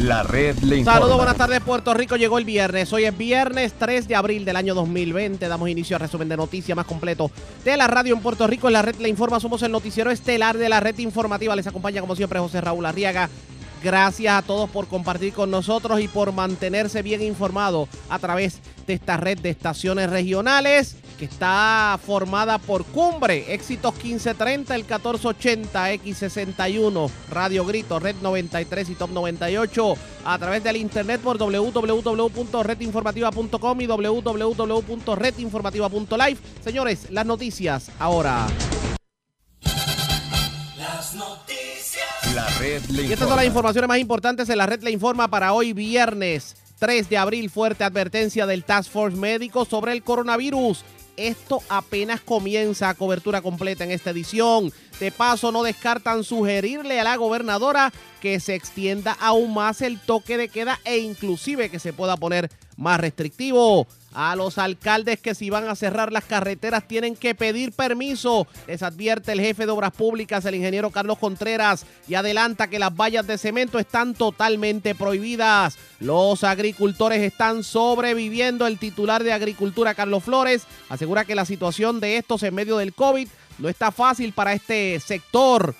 La red le informa. Saludos, buenas tardes Puerto Rico. Llegó el viernes. Hoy es viernes 3 de abril del año 2020. Damos inicio al resumen de noticias más completo de la radio en Puerto Rico. En la red le informa. Somos el noticiero estelar de la red informativa. Les acompaña como siempre José Raúl Arriaga. Gracias a todos por compartir con nosotros y por mantenerse bien informado a través de esta red de estaciones regionales que está formada por Cumbre, Éxitos 1530, el 1480, X61, Radio Grito, Red 93 y Top 98, a través del internet por www.redinformativa.com y www.redinformativa.live. Señores, las noticias ahora. Las noticias. La red le Y estas son las informaciones más importantes en la red le informa para hoy viernes 3 de abril. Fuerte advertencia del Task Force Médico sobre el coronavirus. Esto apenas comienza a cobertura completa en esta edición. De paso, no descartan sugerirle a la gobernadora que se extienda aún más el toque de queda e inclusive que se pueda poner más restrictivo. A los alcaldes que si van a cerrar las carreteras tienen que pedir permiso. Les advierte el jefe de Obras Públicas, el ingeniero Carlos Contreras, y adelanta que las vallas de cemento están totalmente prohibidas. Los agricultores están sobreviviendo. El titular de Agricultura, Carlos Flores, asegura que la situación de estos en medio del COVID no está fácil para este sector.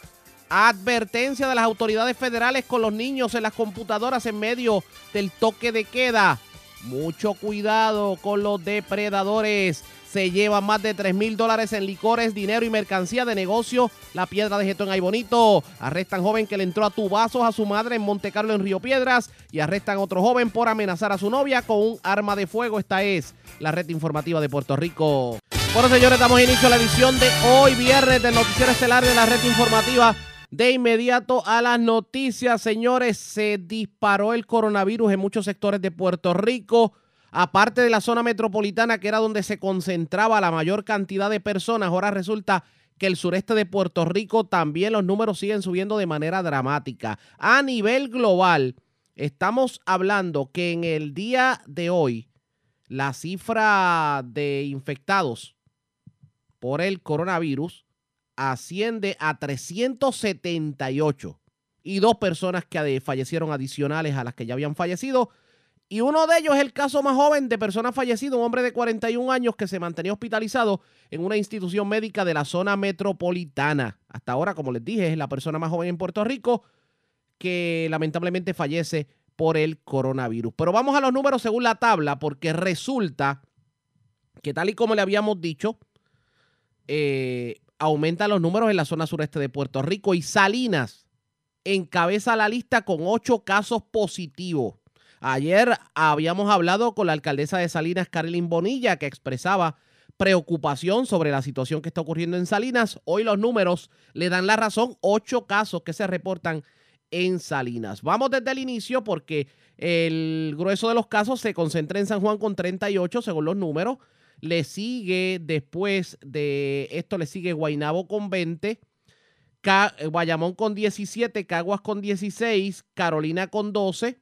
Advertencia de las autoridades federales con los niños en las computadoras en medio del toque de queda. Mucho cuidado con los depredadores. Se llevan más de 3 mil dólares en licores, dinero y mercancía de negocio. La piedra de Getón Ay Bonito. Arrestan joven que le entró a tubazos a su madre en Monte Carlo en Río Piedras. Y arrestan otro joven por amenazar a su novia con un arma de fuego. Esta es la red informativa de Puerto Rico. Bueno, señores, damos inicio a la edición de hoy, viernes, del Noticiero Estelar de la red informativa. De inmediato a las noticias, señores, se disparó el coronavirus en muchos sectores de Puerto Rico, aparte de la zona metropolitana, que era donde se concentraba la mayor cantidad de personas. Ahora resulta que el sureste de Puerto Rico también los números siguen subiendo de manera dramática. A nivel global, estamos hablando que en el día de hoy, la cifra de infectados por el coronavirus asciende a 378 y dos personas que fallecieron adicionales a las que ya habían fallecido. Y uno de ellos es el caso más joven de personas fallecidas, un hombre de 41 años que se mantenía hospitalizado en una institución médica de la zona metropolitana. Hasta ahora, como les dije, es la persona más joven en Puerto Rico que lamentablemente fallece por el coronavirus. Pero vamos a los números según la tabla, porque resulta que tal y como le habíamos dicho, eh, aumentan los números en la zona sureste de Puerto Rico y Salinas encabeza la lista con ocho casos positivos. Ayer habíamos hablado con la alcaldesa de Salinas, Carolyn Bonilla, que expresaba preocupación sobre la situación que está ocurriendo en Salinas. Hoy los números le dan la razón, ocho casos que se reportan en Salinas. Vamos desde el inicio porque el grueso de los casos se concentra en San Juan con 38 según los números. Le sigue después de esto, le sigue Guainabo con 20, Guayamón con 17, Caguas con 16, Carolina con 12,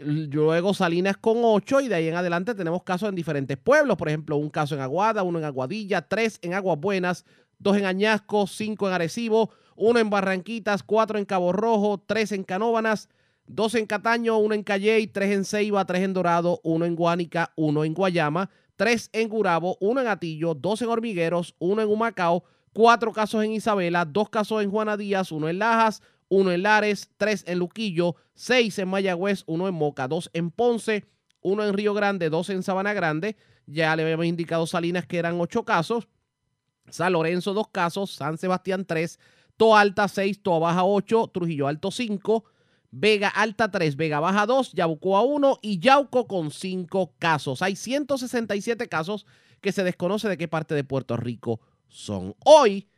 luego Salinas con 8 y de ahí en adelante tenemos casos en diferentes pueblos, por ejemplo, un caso en Aguada, uno en Aguadilla, tres en Aguas Buenas, dos en Añasco, cinco en Arecibo, uno en Barranquitas, cuatro en Cabo Rojo, tres en Canóbanas, dos en Cataño, uno en Calley, tres en Ceiba, tres en Dorado, uno en Guánica, uno en Guayama, tres en Gurabo, uno en Atillo, dos en Hormigueros, uno en Humacao, cuatro casos en Isabela, dos casos en Juana Díaz, uno en Lajas, uno en Lares, tres en Luquillo, seis en Mayagüez, uno en Moca, dos en Ponce, uno en Río Grande, dos en Sabana Grande. Ya le habíamos indicado Salinas que eran ocho casos. San Lorenzo, dos casos. San Sebastián, tres. Toalta, seis. Toa Baja, ocho. Trujillo Alto, cinco. Vega Alta 3, Vega Baja 2, Yabucoa 1 y Yauco con 5 casos. Hay 167 casos que se desconoce de qué parte de Puerto Rico son. Hoy,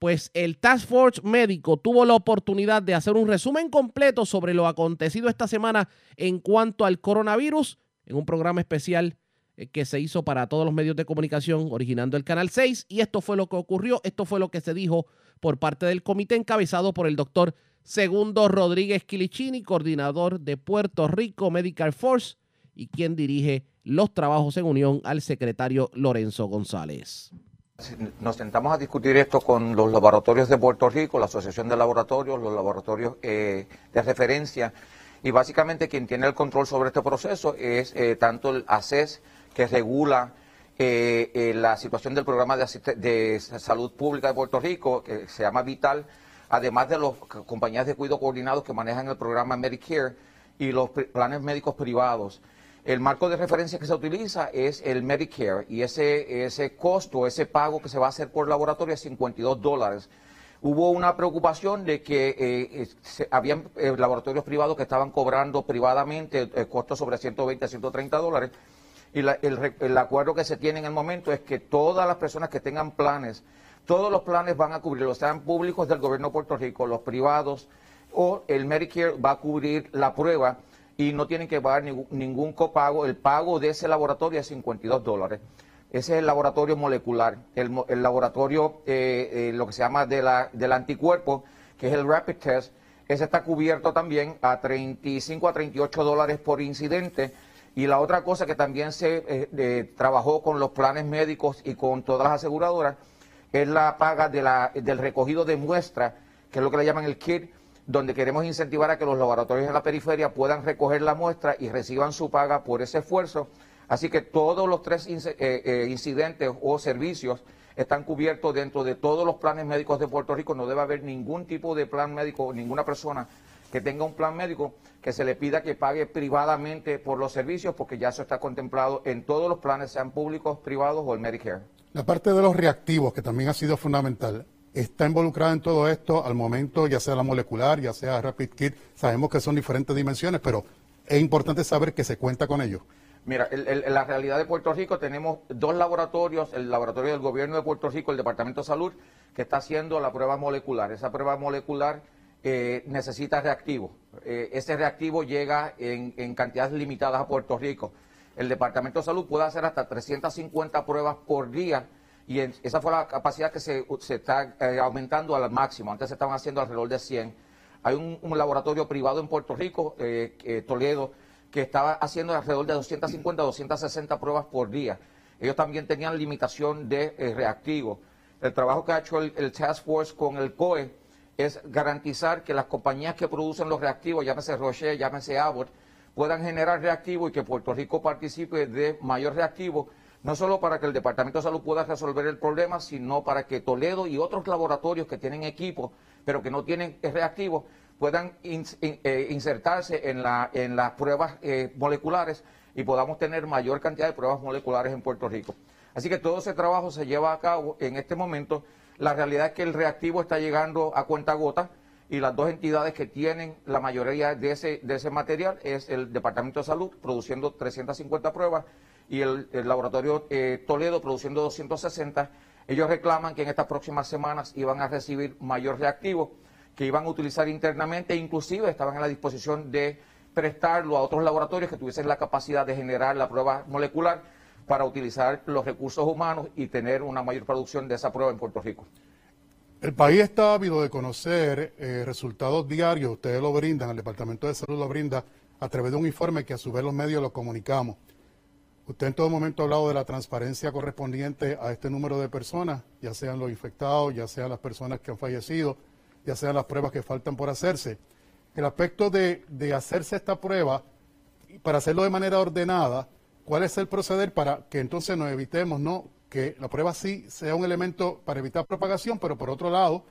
pues el Task Force Médico tuvo la oportunidad de hacer un resumen completo sobre lo acontecido esta semana en cuanto al coronavirus en un programa especial eh, que se hizo para todos los medios de comunicación originando el Canal 6 y esto fue lo que ocurrió, esto fue lo que se dijo por parte del comité encabezado por el doctor Segundo Rodríguez Quilichini, coordinador de Puerto Rico Medical Force y quien dirige los trabajos en unión al secretario Lorenzo González. Nos sentamos a discutir esto con los laboratorios de Puerto Rico, la Asociación de Laboratorios, los laboratorios eh, de referencia Y básicamente quien tiene el control sobre este proceso es eh, tanto el ACES, que regula eh, la situación del programa de, salud pública de Puerto Rico, que se llama Vital, además de las compañías de cuidado coordinados que manejan el programa Medicare y los planes médicos privados. El marco de referencia que se utiliza es el Medicare y ese, ese costo, ese pago que se va a hacer por laboratorio es 52 dólares. Hubo una preocupación de que eh, se, habían eh, laboratorios privados que estaban cobrando privadamente el, costo sobre 120 a 130 dólares y el acuerdo que se tiene en el momento es que todas las personas que tengan planes, todos los planes van a cubrirlo, sean públicos del gobierno de Puerto Rico, los privados o el Medicare va a cubrir la prueba y no tienen que pagar ningún, copago. El pago de ese laboratorio es 52 dólares. Ese es el laboratorio molecular. El, laboratorio, eh, eh, lo que se llama de la, del anticuerpo, que es el Rapid Test, ese está cubierto también a 35 a 38 dólares por incidente. Y la otra cosa que también se eh, trabajó con los planes médicos y con todas las aseguradoras es la paga de la, del recogido de muestra, que es lo que le llaman el KIT, donde queremos incentivar a que los laboratorios en la periferia puedan recoger la muestra y reciban su paga por ese esfuerzo. Así que todos los tres eh, eh, incidentes o servicios están cubiertos dentro de todos los planes médicos de Puerto Rico. No debe haber ningún tipo de plan médico, ninguna persona que tenga un plan médico que se le pida que pague privadamente por los servicios, porque ya eso está contemplado en todos los planes, sean públicos, privados o el Medicare. La parte de los reactivos, que también ha sido fundamental está involucrada en todo esto al momento, ya sea la molecular, ya sea Rapid Kit. Sabemos que son diferentes dimensiones, pero es importante saber que se cuenta con ellos. Mira, en la realidad de Puerto Rico tenemos dos laboratorios, el laboratorio del gobierno de Puerto Rico, el Departamento de Salud, que está haciendo la prueba molecular. Esa prueba molecular eh, necesita reactivo. Eh, ese reactivo llega en, en, cantidades limitadas a Puerto Rico. El Departamento de Salud puede hacer hasta 350 pruebas por día y esa fue la capacidad que se, está eh, aumentando al máximo. Antes se estaban haciendo alrededor de 100. Hay un, laboratorio privado en Puerto Rico, eh, Toledo, que estaba haciendo alrededor de 250, 260 pruebas por día. Ellos también tenían limitación de eh, reactivo. El trabajo que ha hecho el, Task Force con el COE es garantizar que las compañías que producen los reactivos, llámese Roche, llámese Abbott, puedan generar reactivo y que Puerto Rico participe de mayor reactivo no solo para que el Departamento de Salud pueda resolver el problema, sino para que Toledo y otros laboratorios que tienen equipo, pero que no tienen reactivos, puedan eh, insertarse en, la, en las pruebas eh, moleculares y podamos tener mayor cantidad de pruebas moleculares en Puerto Rico. Así que todo ese trabajo se lleva a cabo en este momento. La realidad es que el reactivo está llegando a cuenta gota y las dos entidades que tienen la mayoría de ese, material es el Departamento de Salud produciendo 350 pruebas y el, laboratorio eh, Toledo produciendo 260. Ellos reclaman que en estas próximas semanas iban a recibir mayor reactivo que iban a utilizar internamente e inclusive estaban en la disposición de prestarlo a otros laboratorios que tuviesen la capacidad de generar la prueba molecular para utilizar los recursos humanos y tener una mayor producción de esa prueba en Puerto Rico. El país está ávido de conocer eh, resultados diarios, ustedes lo brindan, el Departamento de Salud lo brinda a través de un informe que a su vez los medios lo comunicamos. Usted en todo momento ha hablado de la transparencia correspondiente a este número de personas, ya sean los infectados, ya sean las personas que han fallecido, ya sean las pruebas que faltan por hacerse. El aspecto de, hacerse esta prueba, para hacerlo de manera ordenada, ¿cuál es el proceder para que entonces nos evitemos, no, que la prueba sí sea un elemento para evitar propagación, pero por otro lado,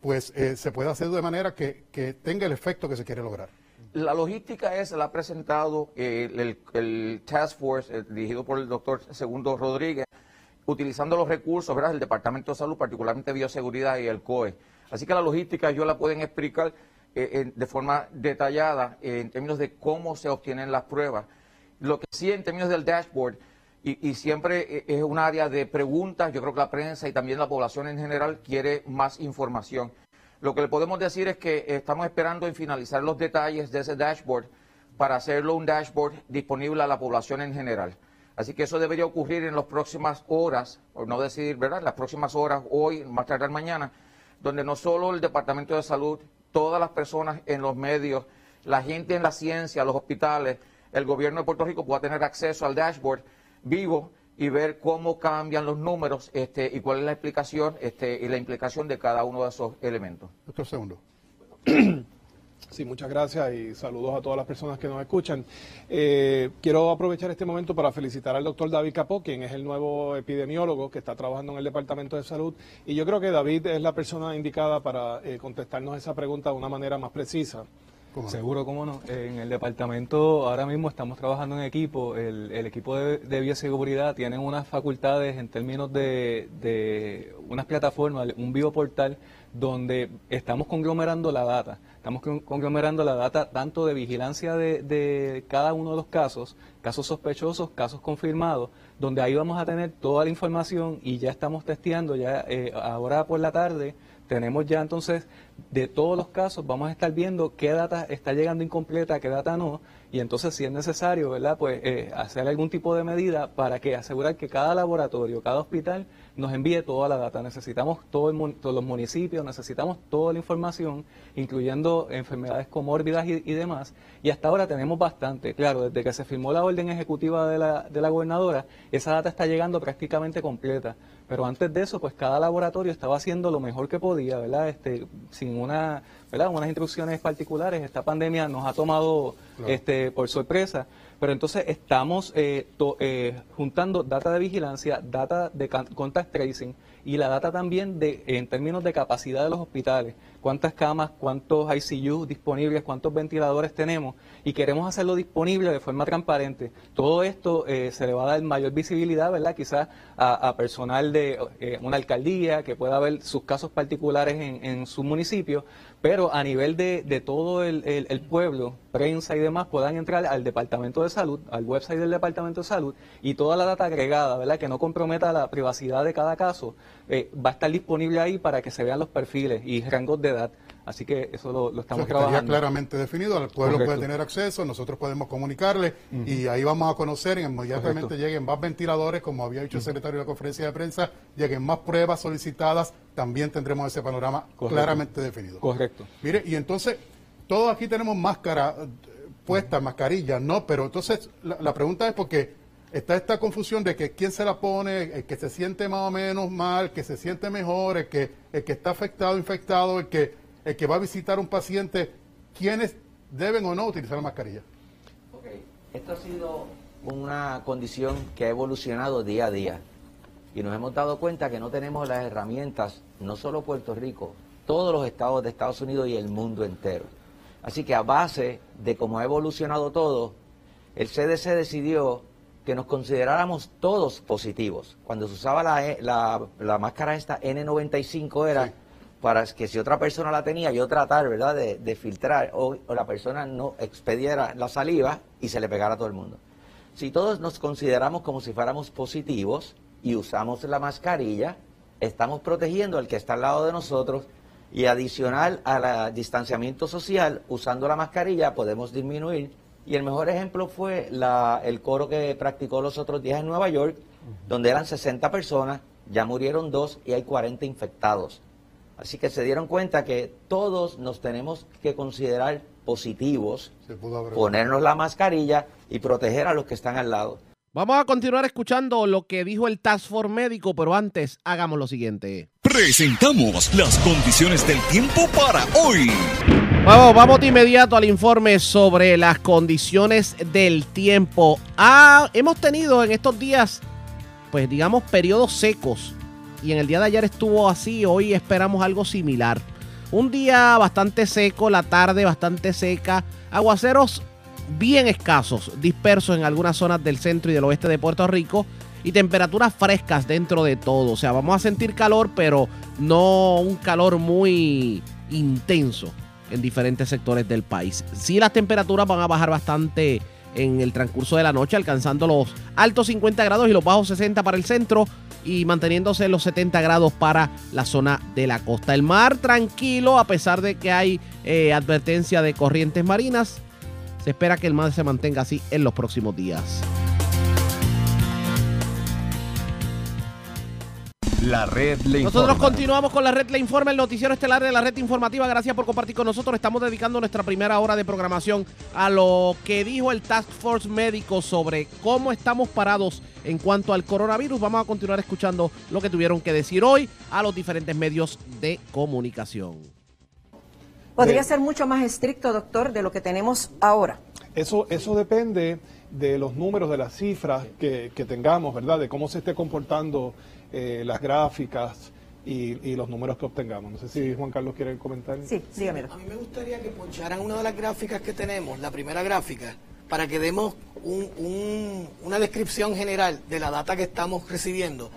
pues eh, se pueda hacer de manera que tenga el efecto que se quiere lograr? La logística es, la ha presentado eh, el, Task Force eh, dirigido por el doctor Segundo Rodríguez, utilizando los recursos ¿verdad? del Departamento de Salud, particularmente Bioseguridad y el COE. Así que la logística yo la pueden explicar eh, de forma detallada en términos de cómo se obtienen las pruebas. Lo que sí en términos del dashboard, y, siempre es un área de preguntas, yo creo que la prensa y también la población en general quiere más información. Lo que le podemos decir es que estamos esperando en finalizar los detalles de ese dashboard para hacerlo un dashboard disponible a la población en general. Así que eso debería ocurrir en las próximas horas, o no decir, ¿verdad? Las próximas horas, hoy, más tarde mañana, donde no solo el Departamento de Salud, todas las personas en los medios, la gente en la ciencia, los hospitales, el gobierno de Puerto Rico pueda tener acceso al dashboard vivo y ver cómo cambian los números este, y cuál es la explicación este, y la implicación de cada uno de esos elementos. Doctor Segundo. Sí, muchas gracias y saludos a todas las personas que nos escuchan. Eh, quiero aprovechar este momento para felicitar al doctor David Capó, quien es el nuevo epidemiólogo que está trabajando en el Departamento de Salud. Y yo creo que David es la persona indicada para eh, contestarnos esa pregunta de una manera más precisa. Seguro, cómo no. En el departamento ahora mismo estamos trabajando en equipo. El, equipo de, de, bioseguridad tiene unas facultades en términos de, unas plataformas, un bioportal donde estamos conglomerando la data. Estamos conglomerando la data tanto de vigilancia de, cada uno de los casos, casos sospechosos, casos confirmados, donde ahí vamos a tener toda la información y ya estamos testeando, ya eh, ahora por la tarde tenemos ya entonces de todos los casos, vamos a estar viendo qué data está llegando incompleta, qué data no, y entonces si es necesario, ¿verdad? Pues eh, hacer algún tipo de medida para que asegurar que cada laboratorio, cada hospital nos envíe toda la data. Necesitamos todo todos los municipios, necesitamos toda la información, incluyendo enfermedades comórbidas y, demás. Y hasta ahora tenemos bastante. Claro, desde que se firmó la orden ejecutiva de la, de la gobernadora, esa data está llegando prácticamente completa. Pero antes de eso, pues cada laboratorio estaba haciendo lo mejor que podía, ¿verdad? Este, sin una, ¿verdad? unas instrucciones particulares. Esta pandemia nos ha tomado este, por sorpresa. Pero entonces estamos eh, eh, juntando data de vigilancia, data de contact tracing y la data también de en términos de capacidad de los hospitales, cuántas camas, cuántos ICU disponibles, cuántos ventiladores tenemos y queremos hacerlo disponible de forma transparente. Todo esto eh, se le va a dar mayor visibilidad, ¿verdad? Quizás a, personal de una alcaldía que pueda ver sus casos particulares en su municipio, pero a nivel de, de todo el, el, pueblo, prensa y demás, puedan entrar al Departamento de Salud, al website del Departamento de Salud, y toda la data agregada, ¿verdad? Que no comprometa la privacidad de cada caso, eh, va a estar disponible ahí para que se vean los perfiles y rangos de edad. Así que eso lo, estamos trabajando. claramente definido, el pueblo puede tener acceso, nosotros podemos comunicarle y ahí vamos a conocer, inmediatamente lleguen más ventiladores, como había dicho el secretario de la conferencia de prensa, lleguen más pruebas solicitadas, también tendremos ese panorama claramente definido. Correcto. Mire, y entonces, todos aquí tenemos máscara eh, puesta, mascarilla, ¿no? Pero entonces, la, pregunta es porque está esta confusión de que quién se la pone, el que se siente más o menos mal, que se siente mejor, el que, el que está afectado, infectado, el que el que va a visitar un paciente, ¿quiénes deben o no utilizar la mascarilla? Esto ha sido una condición que ha evolucionado día a día y nos hemos dado cuenta que no tenemos las herramientas, no solo Puerto Rico, todos los estados de Estados Unidos y el mundo entero. Así que a base de cómo ha evolucionado todo, el CDC decidió que nos consideráramos todos positivos. Cuando se usaba la, e, la, máscara esta N95 era para que si otra persona la tenía, yo tratar, ¿verdad?, de, filtrar o, la persona no expediera la saliva y se le pegara a todo el mundo. Si todos nos consideramos como si fuéramos positivos y usamos la mascarilla, estamos protegiendo al que está al lado de nosotros y adicional al distanciamiento social, usando la mascarilla podemos disminuir. Y el mejor ejemplo fue la, el coro que practicó los otros días en Nueva York, donde eran 60 personas, ya murieron dos y hay 40 infectados. Así que se dieron cuenta que todos nos tenemos que considerar positivos, ponernos la mascarilla y proteger a los que están al lado. Vamos a continuar escuchando lo que dijo el Task Force médico, pero antes hagamos lo siguiente. Presentamos las condiciones del tiempo para hoy. Vamos, vamos de inmediato al informe sobre las condiciones del tiempo. Ah, hemos tenido en estos días, pues digamos, periodos secos y en el día de ayer estuvo así, hoy esperamos algo similar. Un día bastante seco, la tarde bastante seca, aguaceros bien escasos, dispersos en algunas zonas del centro y del oeste de Puerto Rico y temperaturas frescas dentro de todo. O sea, vamos a sentir calor, pero no un calor muy intenso en diferentes sectores del país. Sí, las temperaturas van a bajar bastante en el transcurso de la noche, alcanzando los altos 50 grados y los bajos 60 para el centro y manteniéndose los 70 grados para la zona de la costa. El mar tranquilo, a pesar de que hay eh, advertencia de corrientes marinas. Se espera que el mar se mantenga así en los próximos días. La red le informa. Nosotros continuamos con la red le informa, el noticiero estelar de la red informativa. Gracias por compartir con nosotros. Estamos dedicando nuestra primera hora de programación a lo que dijo el Task Force médico sobre cómo estamos parados en cuanto al coronavirus. Vamos a continuar escuchando lo que tuvieron que decir hoy a los diferentes medios de comunicación. Podría ser mucho más estricto, doctor, de lo que tenemos ahora. Eso, eso depende de los números, de las cifras que, que tengamos, ¿verdad? De cómo se esté comportando eh, las gráficas y, y los números que obtengamos. No sé si Juan Carlos quiere comentar. Sí, dígame. A mí me gustaría que poncharan una de las gráficas que tenemos, la primera gráfica, para que demos un- un- una descripción general de la data que estamos recibiendo.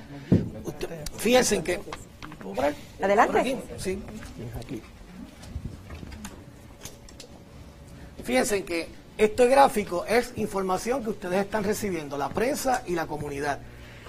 Usted- fíjense en que... Adelante. ¿Por aquí? Sí. Fíjense en que este gráfico es información que ustedes están recibiendo, la prensa y la comunidad.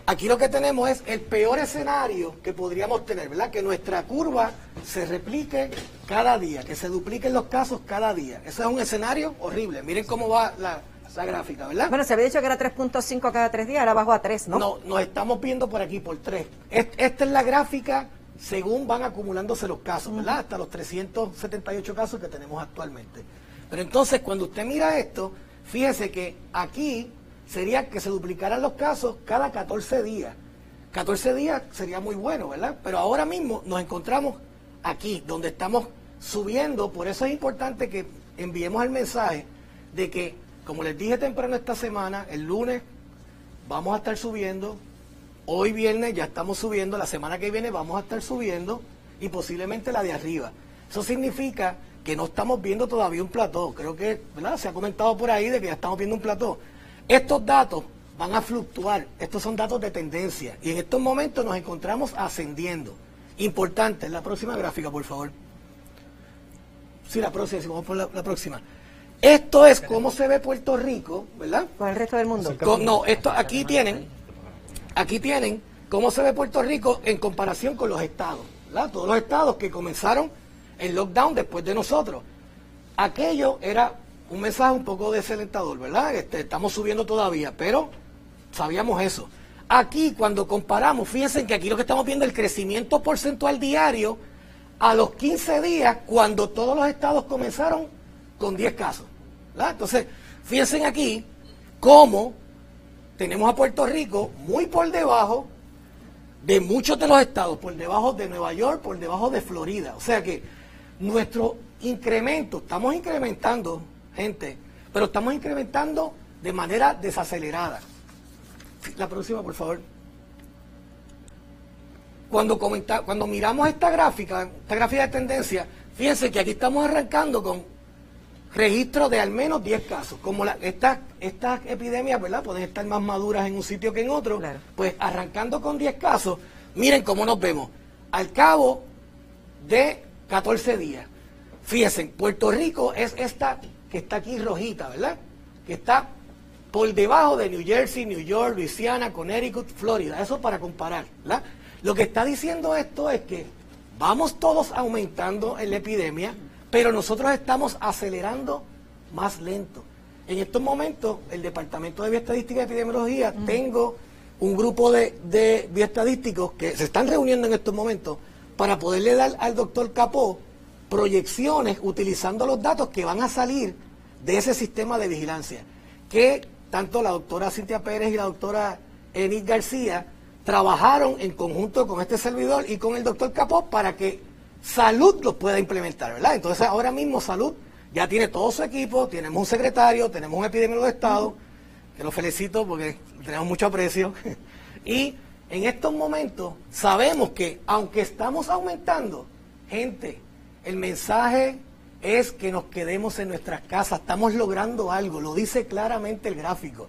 Aquí lo que tenemos es el peor escenario que podríamos tener, ¿verdad? Que nuestra curva se replique cada día, que se dupliquen los casos cada día. Ese es un escenario horrible. Miren cómo va la, la gráfica, ¿verdad? Bueno, se había dicho que era 3.5 cada tres días, ahora bajó a 3, ¿no? No, nos estamos viendo por aquí por tres. Est- Esta es la gráfica según van acumulándose los casos, ¿verdad? Hasta los 378 casos que tenemos actualmente. Pero entonces, cuando usted mira esto, fíjese que aquí sería que se duplicaran los casos cada 14 días. 14 días sería muy bueno, ¿verdad? Pero ahora mismo nos encontramos aquí, donde estamos subiendo, por eso es importante que enviemos el mensaje de que, como les dije temprano esta semana, el lunes vamos a estar subiendo, hoy viernes ya estamos subiendo, la semana que viene vamos a estar subiendo y posiblemente la de arriba. Eso significa que no estamos viendo todavía un plató, creo que ¿verdad? se ha comentado por ahí de que ya estamos viendo un plató. Estos datos van a fluctuar, estos son datos de tendencia y en estos momentos nos encontramos ascendiendo. Importante, la próxima gráfica, por favor. Sí, la próxima, sí, vamos por la, la próxima. Esto es cómo se ve Puerto Rico, ¿verdad? Con el resto del mundo. Con- no, esto aquí tienen, aquí tienen cómo se ve Puerto Rico en comparación con los estados, ¿verdad? Todos los estados que comenzaron el lockdown después de nosotros. Aquello era un mensaje un poco desalentador, ¿verdad? Este, estamos subiendo todavía, pero sabíamos eso. Aquí, cuando comparamos, fíjense que aquí lo que estamos viendo es el crecimiento porcentual diario a los 15 días, cuando todos los estados comenzaron con 10 casos. Entonces, fíjense aquí cómo tenemos a Puerto Rico muy por debajo de muchos de los estados, por debajo de Nueva York, por debajo de Florida. O sea que nuestro incremento, estamos incrementando, gente, pero estamos incrementando de manera desacelerada. La próxima, por favor. Cuando, comenta- cuando miramos esta gráfica, esta gráfica de tendencia, fíjense que aquí estamos arrancando con registro de al menos 10 casos. Como la- estas estas epidemias, ¿verdad? Pueden estar más maduras en un sitio que en otro. Claro. Pues arrancando con 10 casos, miren cómo nos vemos. Al cabo de 14 días. Fíjense, Puerto Rico es esta que está aquí rojita, ¿verdad? Que está por debajo de New Jersey, New York, Louisiana, Connecticut, Florida. Eso para comparar, ¿verdad? Lo que está diciendo esto es que vamos todos aumentando en la epidemia, pero nosotros estamos acelerando más lento. En estos momentos, el Departamento de Bioestadística y Epidemiología, tengo un grupo de, de bioestadísticos que se están reuniendo en estos momentos para poderle dar al doctor Capó proyecciones utilizando los datos que van a salir de ese sistema de vigilancia, que tanto la doctora Cintia Pérez y la doctora Enid García trabajaron en conjunto con este servidor y con el doctor Capó para que salud los pueda implementar, ¿verdad? Entonces ahora mismo salud ya tiene todo su equipo, tenemos un secretario, tenemos un epidemiólogo de Estado, que lo felicito porque tenemos mucho aprecio, y en estos momentos sabemos que aunque estamos aumentando, gente, el mensaje es que nos quedemos en nuestras casas, estamos logrando algo, lo dice claramente el gráfico.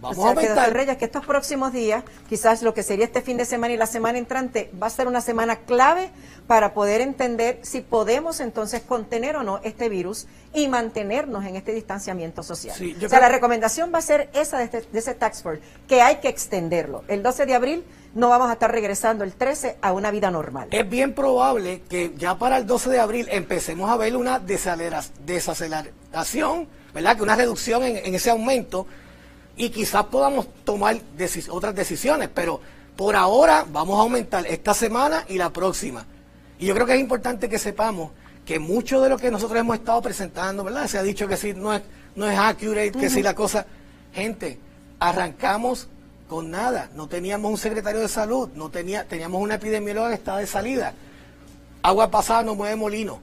Vamos o sea, a que, aumentar. Reyes, que estos próximos días, quizás lo que sería este fin de semana y la semana entrante, va a ser una semana clave para poder entender si podemos entonces contener o no este virus y mantenernos en este distanciamiento social. Sí, o sea, creo- la recomendación va a ser esa de, este- de ese tax force, que hay que extenderlo. El 12 de abril no vamos a estar regresando el 13 a una vida normal. Es bien probable que ya para el 12 de abril empecemos a ver una desacelera- desaceleración, ¿verdad? Que una reducción en, en ese aumento y quizás podamos tomar otras decisiones, pero por ahora vamos a aumentar esta semana y la próxima. Y yo creo que es importante que sepamos que mucho de lo que nosotros hemos estado presentando, ¿verdad? Se ha dicho que si no es, no es accurate, que si la cosa... Gente, arrancamos con nada. No teníamos un secretario de salud, no tenía, teníamos una epidemióloga que estaba de salida. Agua pasada no mueve molino.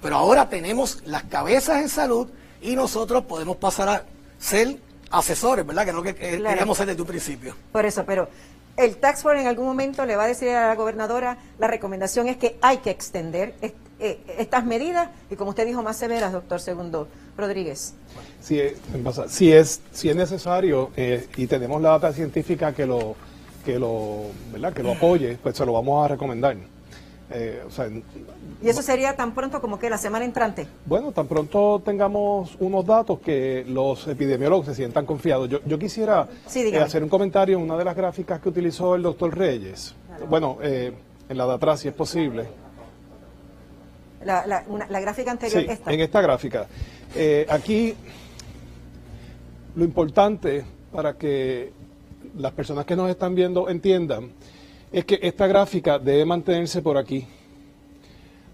Pero ahora tenemos las cabezas en salud y nosotros podemos pasar a ser asesores, ¿verdad? Que no que, Claro. queríamos ser desde un principio. Por eso, pero el Tax Force en algún momento le va a decir a la gobernadora, la recomendación es que hay que extender eh, estas medidas y como usted dijo, más severas, doctor Segundo Rodríguez. Si es, me pasa, si es, si es necesario eh, y tenemos la data científica que lo, que lo, ¿verdad? que lo apoye, pues se lo vamos a recomendar. Eh, o sea, Y eso sería tan pronto como que la semana entrante. bueno, tan pronto tengamos unos datos que los epidemiólogos se sientan confiados. Yo, yo quisiera Sí, eh, hacer un comentario en una de las gráficas que utilizó el doctor Reyes. Bueno, eh, en la de atrás, si es posible. La, la- una- la gráfica anterior, Sí, esta. en esta gráfica. Eh, aquí lo importante para que las personas que nos están viendo entiendan es que esta gráfica debe mantenerse por aquí,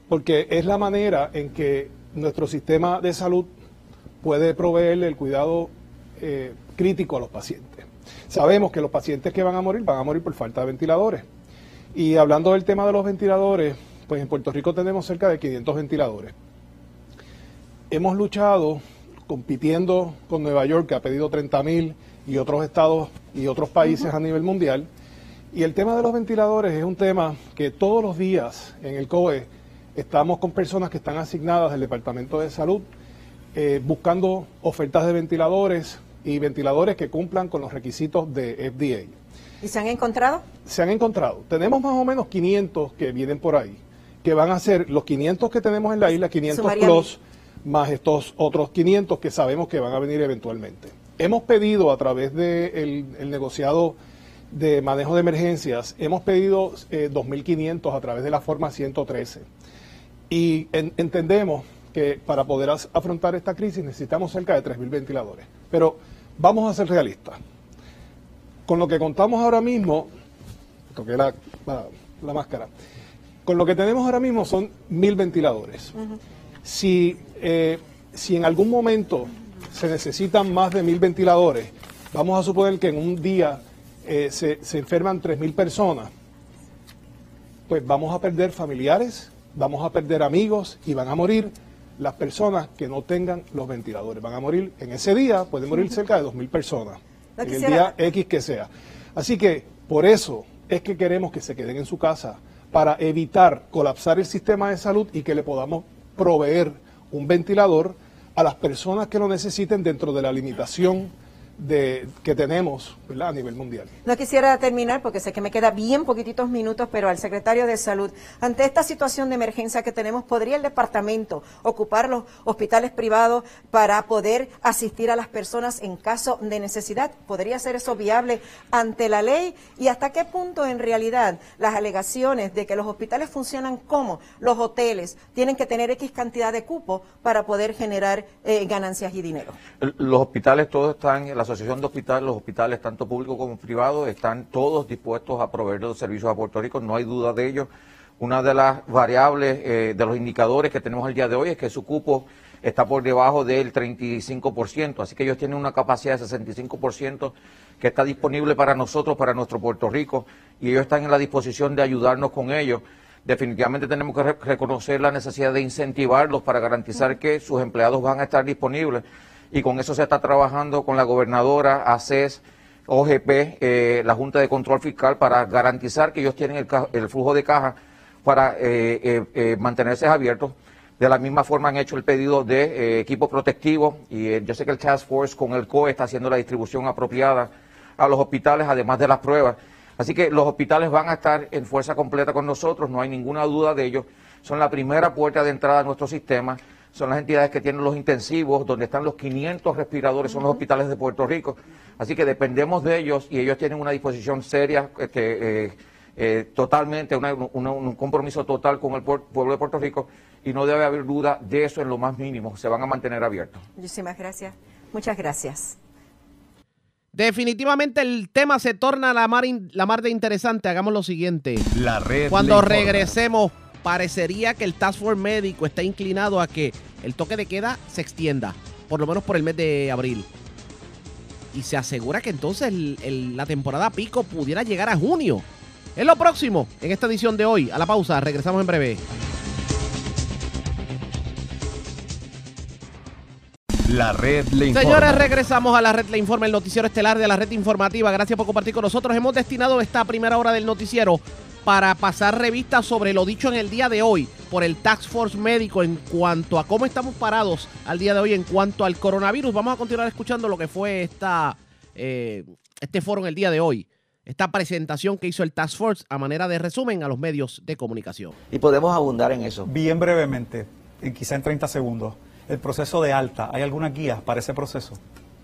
porque es la manera en que nuestro sistema de salud puede proveerle el cuidado eh, crítico a los pacientes. Sabemos que los pacientes que van a morir van a morir por falta de ventiladores. Y hablando del tema de los ventiladores, pues en Puerto Rico tenemos cerca de 500 ventiladores. Hemos luchado compitiendo con Nueva York, que ha pedido 30 mil, y otros estados y otros países a nivel mundial. Y el tema de los ventiladores es un tema que todos los días en el COE estamos con personas que están asignadas del Departamento de Salud eh, buscando ofertas de ventiladores y ventiladores que cumplan con los requisitos de FDA ¿Y se han encontrado? se han encontrado. Tenemos más o menos 500 que vienen por ahí, que van a ser los 500 que tenemos en la isla, 500 Sumaría plus, más estos otros 500 que sabemos que van a venir eventualmente. Hemos pedido a través del el negociado de manejo de emergencias, hemos pedido eh, 2.500 a través de la forma 113. Y en- entendemos que para poder as- afrontar esta crisis necesitamos cerca de 3.000 ventiladores. Pero vamos a ser realistas. Con lo que contamos ahora mismo, toqué la, la- la máscara, con lo que tenemos ahora mismo son mil ventiladores. Si, eh, si en algún momento se necesitan más de mil ventiladores, vamos a suponer que en un día eh, se, se enferman tres mil personas, pues vamos a perder familiares, vamos a perder amigos y van a morir las personas que no tengan los ventiladores. Van a morir en ese día, pueden morir cerca de dos mil personas, No en el día X que sea. Así que por eso es que queremos que se queden en su casa, para evitar colapsar el sistema de salud y que le podamos proveer un ventilador a las personas que lo necesiten dentro de la limitación de, que tenemos ¿verdad? a nivel mundial. No quisiera terminar porque sé que me queda bien poquititos minutos, pero al secretario de Salud, ante esta situación de emergencia que tenemos, ¿podría el departamento ocupar los hospitales privados para poder asistir a las personas en caso de necesidad? ¿Podría ser eso viable ante la ley? ¿Y hasta qué punto en realidad las alegaciones de que los hospitales funcionan como los hoteles tienen que tener X cantidad de cupos para poder generar eh, ganancias y dinero? Los hospitales todos están, la Asociación de Hospitales, los hospitales tanto públicos como privados, están todos dispuestos a proveer los servicios a Puerto Rico, no hay duda de ello. Una de las variables, eh, de los indicadores que tenemos el día de hoy es que su cupo está por debajo del 35%, así que ellos tienen una capacidad de 65% que está disponible para nosotros, para nuestro Puerto Rico, y ellos están en la disposición de ayudarnos con ello. Definitivamente tenemos que re- reconocer la necesidad de incentivarlos para garantizar que sus empleados van a estar disponibles y con eso se está trabajando con la gobernadora, ACES, OGP, eh, la Junta de Control Fiscal para garantizar que ellos tienen el, flujo de caja para eh, eh, eh, mantenerse abiertos. De la misma forma han hecho el pedido de equipo protectivo y yo sé que el Task Force con el COE está haciendo la distribución apropiada a los hospitales, además de las pruebas. Así que los hospitales van a estar en fuerza completa con nosotros, no hay ninguna duda de ello. Son la primera puerta de entrada a nuestro sistema, son las entidades que tienen los intensivos, donde están los 500 respiradores, son los hospitales de Puerto Rico. Así que dependemos de ellos y ellos tienen una disposición seria, este, eh, eh, totalmente, una- una- un compromiso total con el pueblo de Puerto Rico y no debe haber duda de eso en lo más mínimo, se van a mantener abiertos. Muchísimas gracias. Muchas gracias. Definitivamente el tema se torna la mar, in- la mar de interesante. Hagamos lo siguiente. La red Cuando regresemos, parecería que el Task Force médico está inclinado a que el toque de queda se extienda, por lo menos por el mes de abril. Y se asegura que entonces el- el- la temporada pico pudiera llegar a junio. Es lo próximo en esta edición de hoy. A la pausa, regresamos en breve. La red le informa. Señores, regresamos a la red Le Informa, el noticiero estelar de la red informativa. Gracias por compartir con nosotros. Hemos destinado esta primera hora del noticiero para pasar revista sobre lo dicho en el día de hoy por el Task Force Médico en cuanto a cómo estamos parados al día de hoy en cuanto al coronavirus. Vamos a continuar escuchando lo que fue esta, eh, este foro en el día de hoy. Esta presentación que hizo el Task Force a manera de resumen a los medios de comunicación. Y podemos abundar en eso. Bien brevemente, en quizá en 30 segundos, el proceso de alta, ¿hay alguna guía para ese proceso?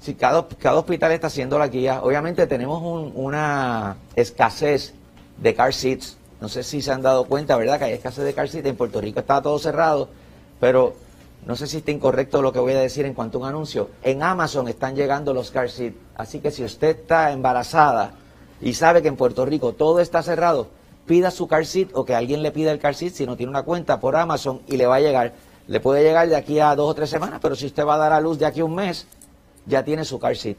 Sí, cada, cada hospital está haciendo la guía. Obviamente tenemos un- una escasez de car seats. No sé si se han dado cuenta, ¿verdad? Que hay escasez de car seats. En Puerto Rico está todo cerrado, pero no sé si está incorrecto lo que voy a decir en cuanto a un anuncio. En Amazon están llegando los car seats. Así que si usted está embarazada y sabe que en Puerto Rico todo está cerrado, pida su car seat o que alguien le pida el car seat si no tiene una cuenta por Amazon y le va a llegar. Le puede llegar de aquí a dos o tres semanas, pero si usted va a dar a luz de aquí a un mes, ya tiene su car seat.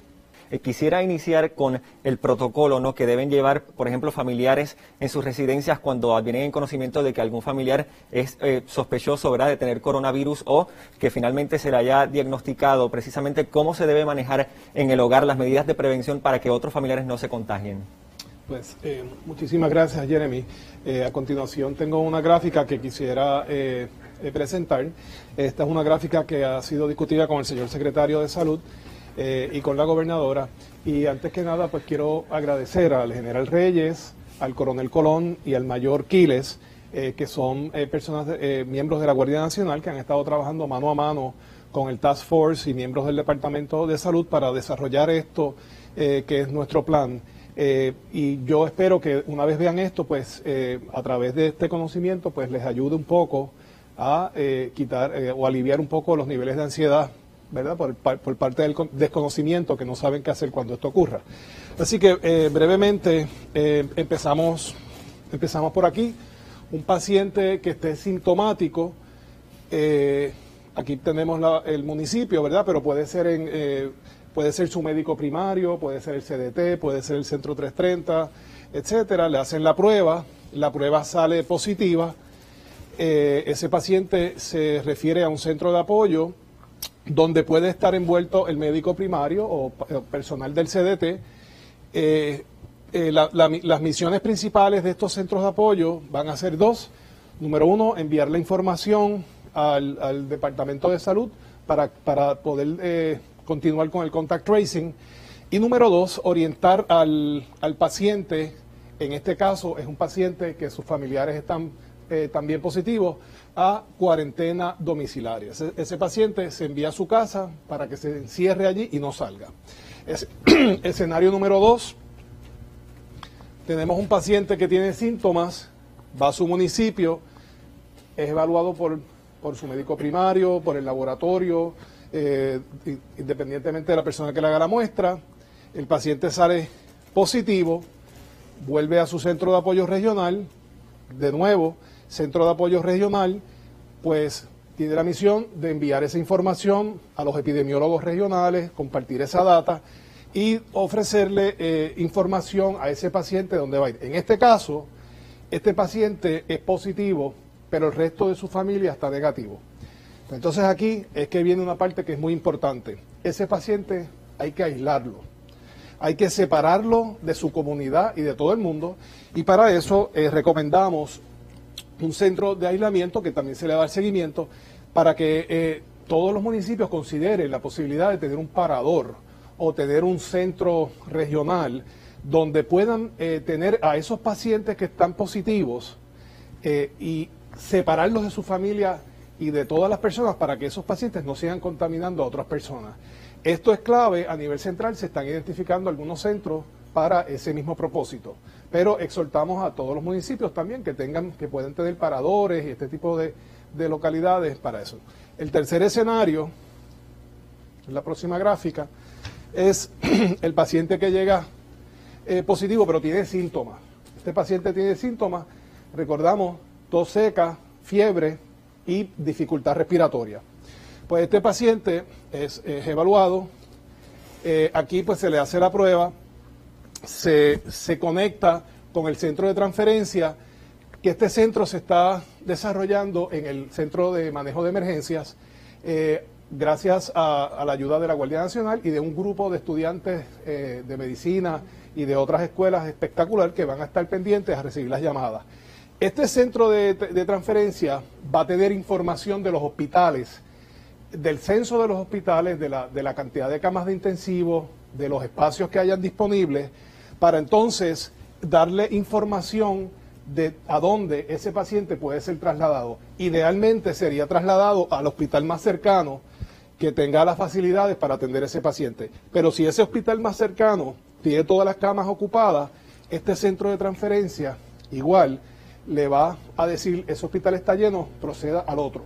Eh, quisiera iniciar con el protocolo ¿no? que deben llevar, por ejemplo, familiares en sus residencias cuando vienen en conocimiento de que algún familiar es eh, sospechoso ¿verdad? de tener coronavirus o que finalmente se le haya diagnosticado, precisamente cómo se debe manejar en el hogar las medidas de prevención para que otros familiares no se contagien. Pues eh, muchísimas gracias, Jeremy. A continuación tengo una gráfica que quisiera presentar. Esta es una gráfica que ha sido discutida con el señor secretario de Salud eh, y con la gobernadora. Y antes que nada, pues quiero agradecer al general Reyes, al coronel Colón y al mayor Quiles, eh, que son eh, personas, eh, miembros de la Guardia Nacional que han estado trabajando mano a mano con el Task Force y miembros del Departamento de Salud para desarrollar esto eh, que es nuestro plan. Eh, y yo espero que una vez vean esto, pues eh, a través de este conocimiento, pues les ayude un poco a eh, quitar eh, o aliviar un poco los niveles de ansiedad, ¿verdad? Por, por parte del con- desconocimiento que no saben qué hacer cuando esto ocurra. Así que eh, brevemente eh, empezamos, empezamos por aquí. Un paciente que esté sintomático, eh, aquí tenemos el municipio, ¿verdad? Pero puede ser en, puede ser su médico primario, puede ser el CDT, puede ser el centro 330, etcétera. Le hacen la prueba, la prueba sale positiva. ese paciente se refiere a un centro de apoyo donde puede estar envuelto el médico primario o personal del CDT. Eh, eh, las misiones principales de estos centros de apoyo van a ser dos. Número uno, enviar la información al, Departamento de Salud para, poder eh, continuar con el contact tracing. Y número dos, orientar al, paciente, en este caso es un paciente que sus familiares están también positivos, a cuarentena domiciliaria. Ese, paciente se envía a su casa para que se encierre allí y no salga. Es- escenario número dos, tenemos un paciente que tiene síntomas, va a su municipio, es evaluado por, por su médico primario, por el laboratorio, eh, independientemente de la persona que le haga la muestra. El paciente sale positivo, vuelve a su centro de apoyo regional, de nuevo, centro de apoyo regional, pues tiene la misión de enviar esa información a los epidemiólogos regionales, compartir esa data y ofrecerle eh, información a ese paciente donde va a ir. En este caso, este paciente es positivo, pero el resto de su familia está negativo. Entonces aquí es que viene una parte que es muy importante. Ese paciente hay que aislarlo, hay que separarlo de su comunidad y de todo el mundo y para eso eh, recomendamos un centro de aislamiento que también se le va a seguimiento para que eh, todos los municipios consideren la posibilidad de tener un parador o tener un centro regional donde puedan eh, tener a esos pacientes que están positivos eh, y separarlos de su familia y de todas las personas para que esos pacientes no sigan contaminando a otras personas. Esto es clave, a nivel central se están identificando algunos centros para ese mismo propósito, pero exhortamos a todos los municipios también que tengan, que pueden tener paradores y este tipo de, de localidades para eso. El tercer escenario, en la próxima gráfica, es el paciente que llega eh, positivo pero tiene síntomas. Este paciente tiene síntomas, recordamos, tos seca, fiebre y dificultad respiratoria. Pues este paciente es, es evaluado, eh, aquí pues se le hace la prueba, se, se conecta con el centro de transferencia, que este centro se está desarrollando en el centro de manejo de emergencias. Eh, gracias a, la ayuda de la Guardia Nacional y de un grupo de estudiantes eh, de medicina y de otras escuelas espectacular que van a estar pendientes a recibir las llamadas. Este centro de, de transferencia va a tener información de los hospitales, del censo de los hospitales, de la, de la cantidad de camas de intensivo, de los espacios que hayan disponibles, para entonces darle información de a dónde ese paciente puede ser trasladado. Idealmente sería trasladado al hospital más cercano que tenga las facilidades para atender a ese paciente. Pero si ese hospital más cercano tiene todas las camas ocupadas, este centro de transferencia igual le va a decir, ese hospital está lleno, proceda al otro.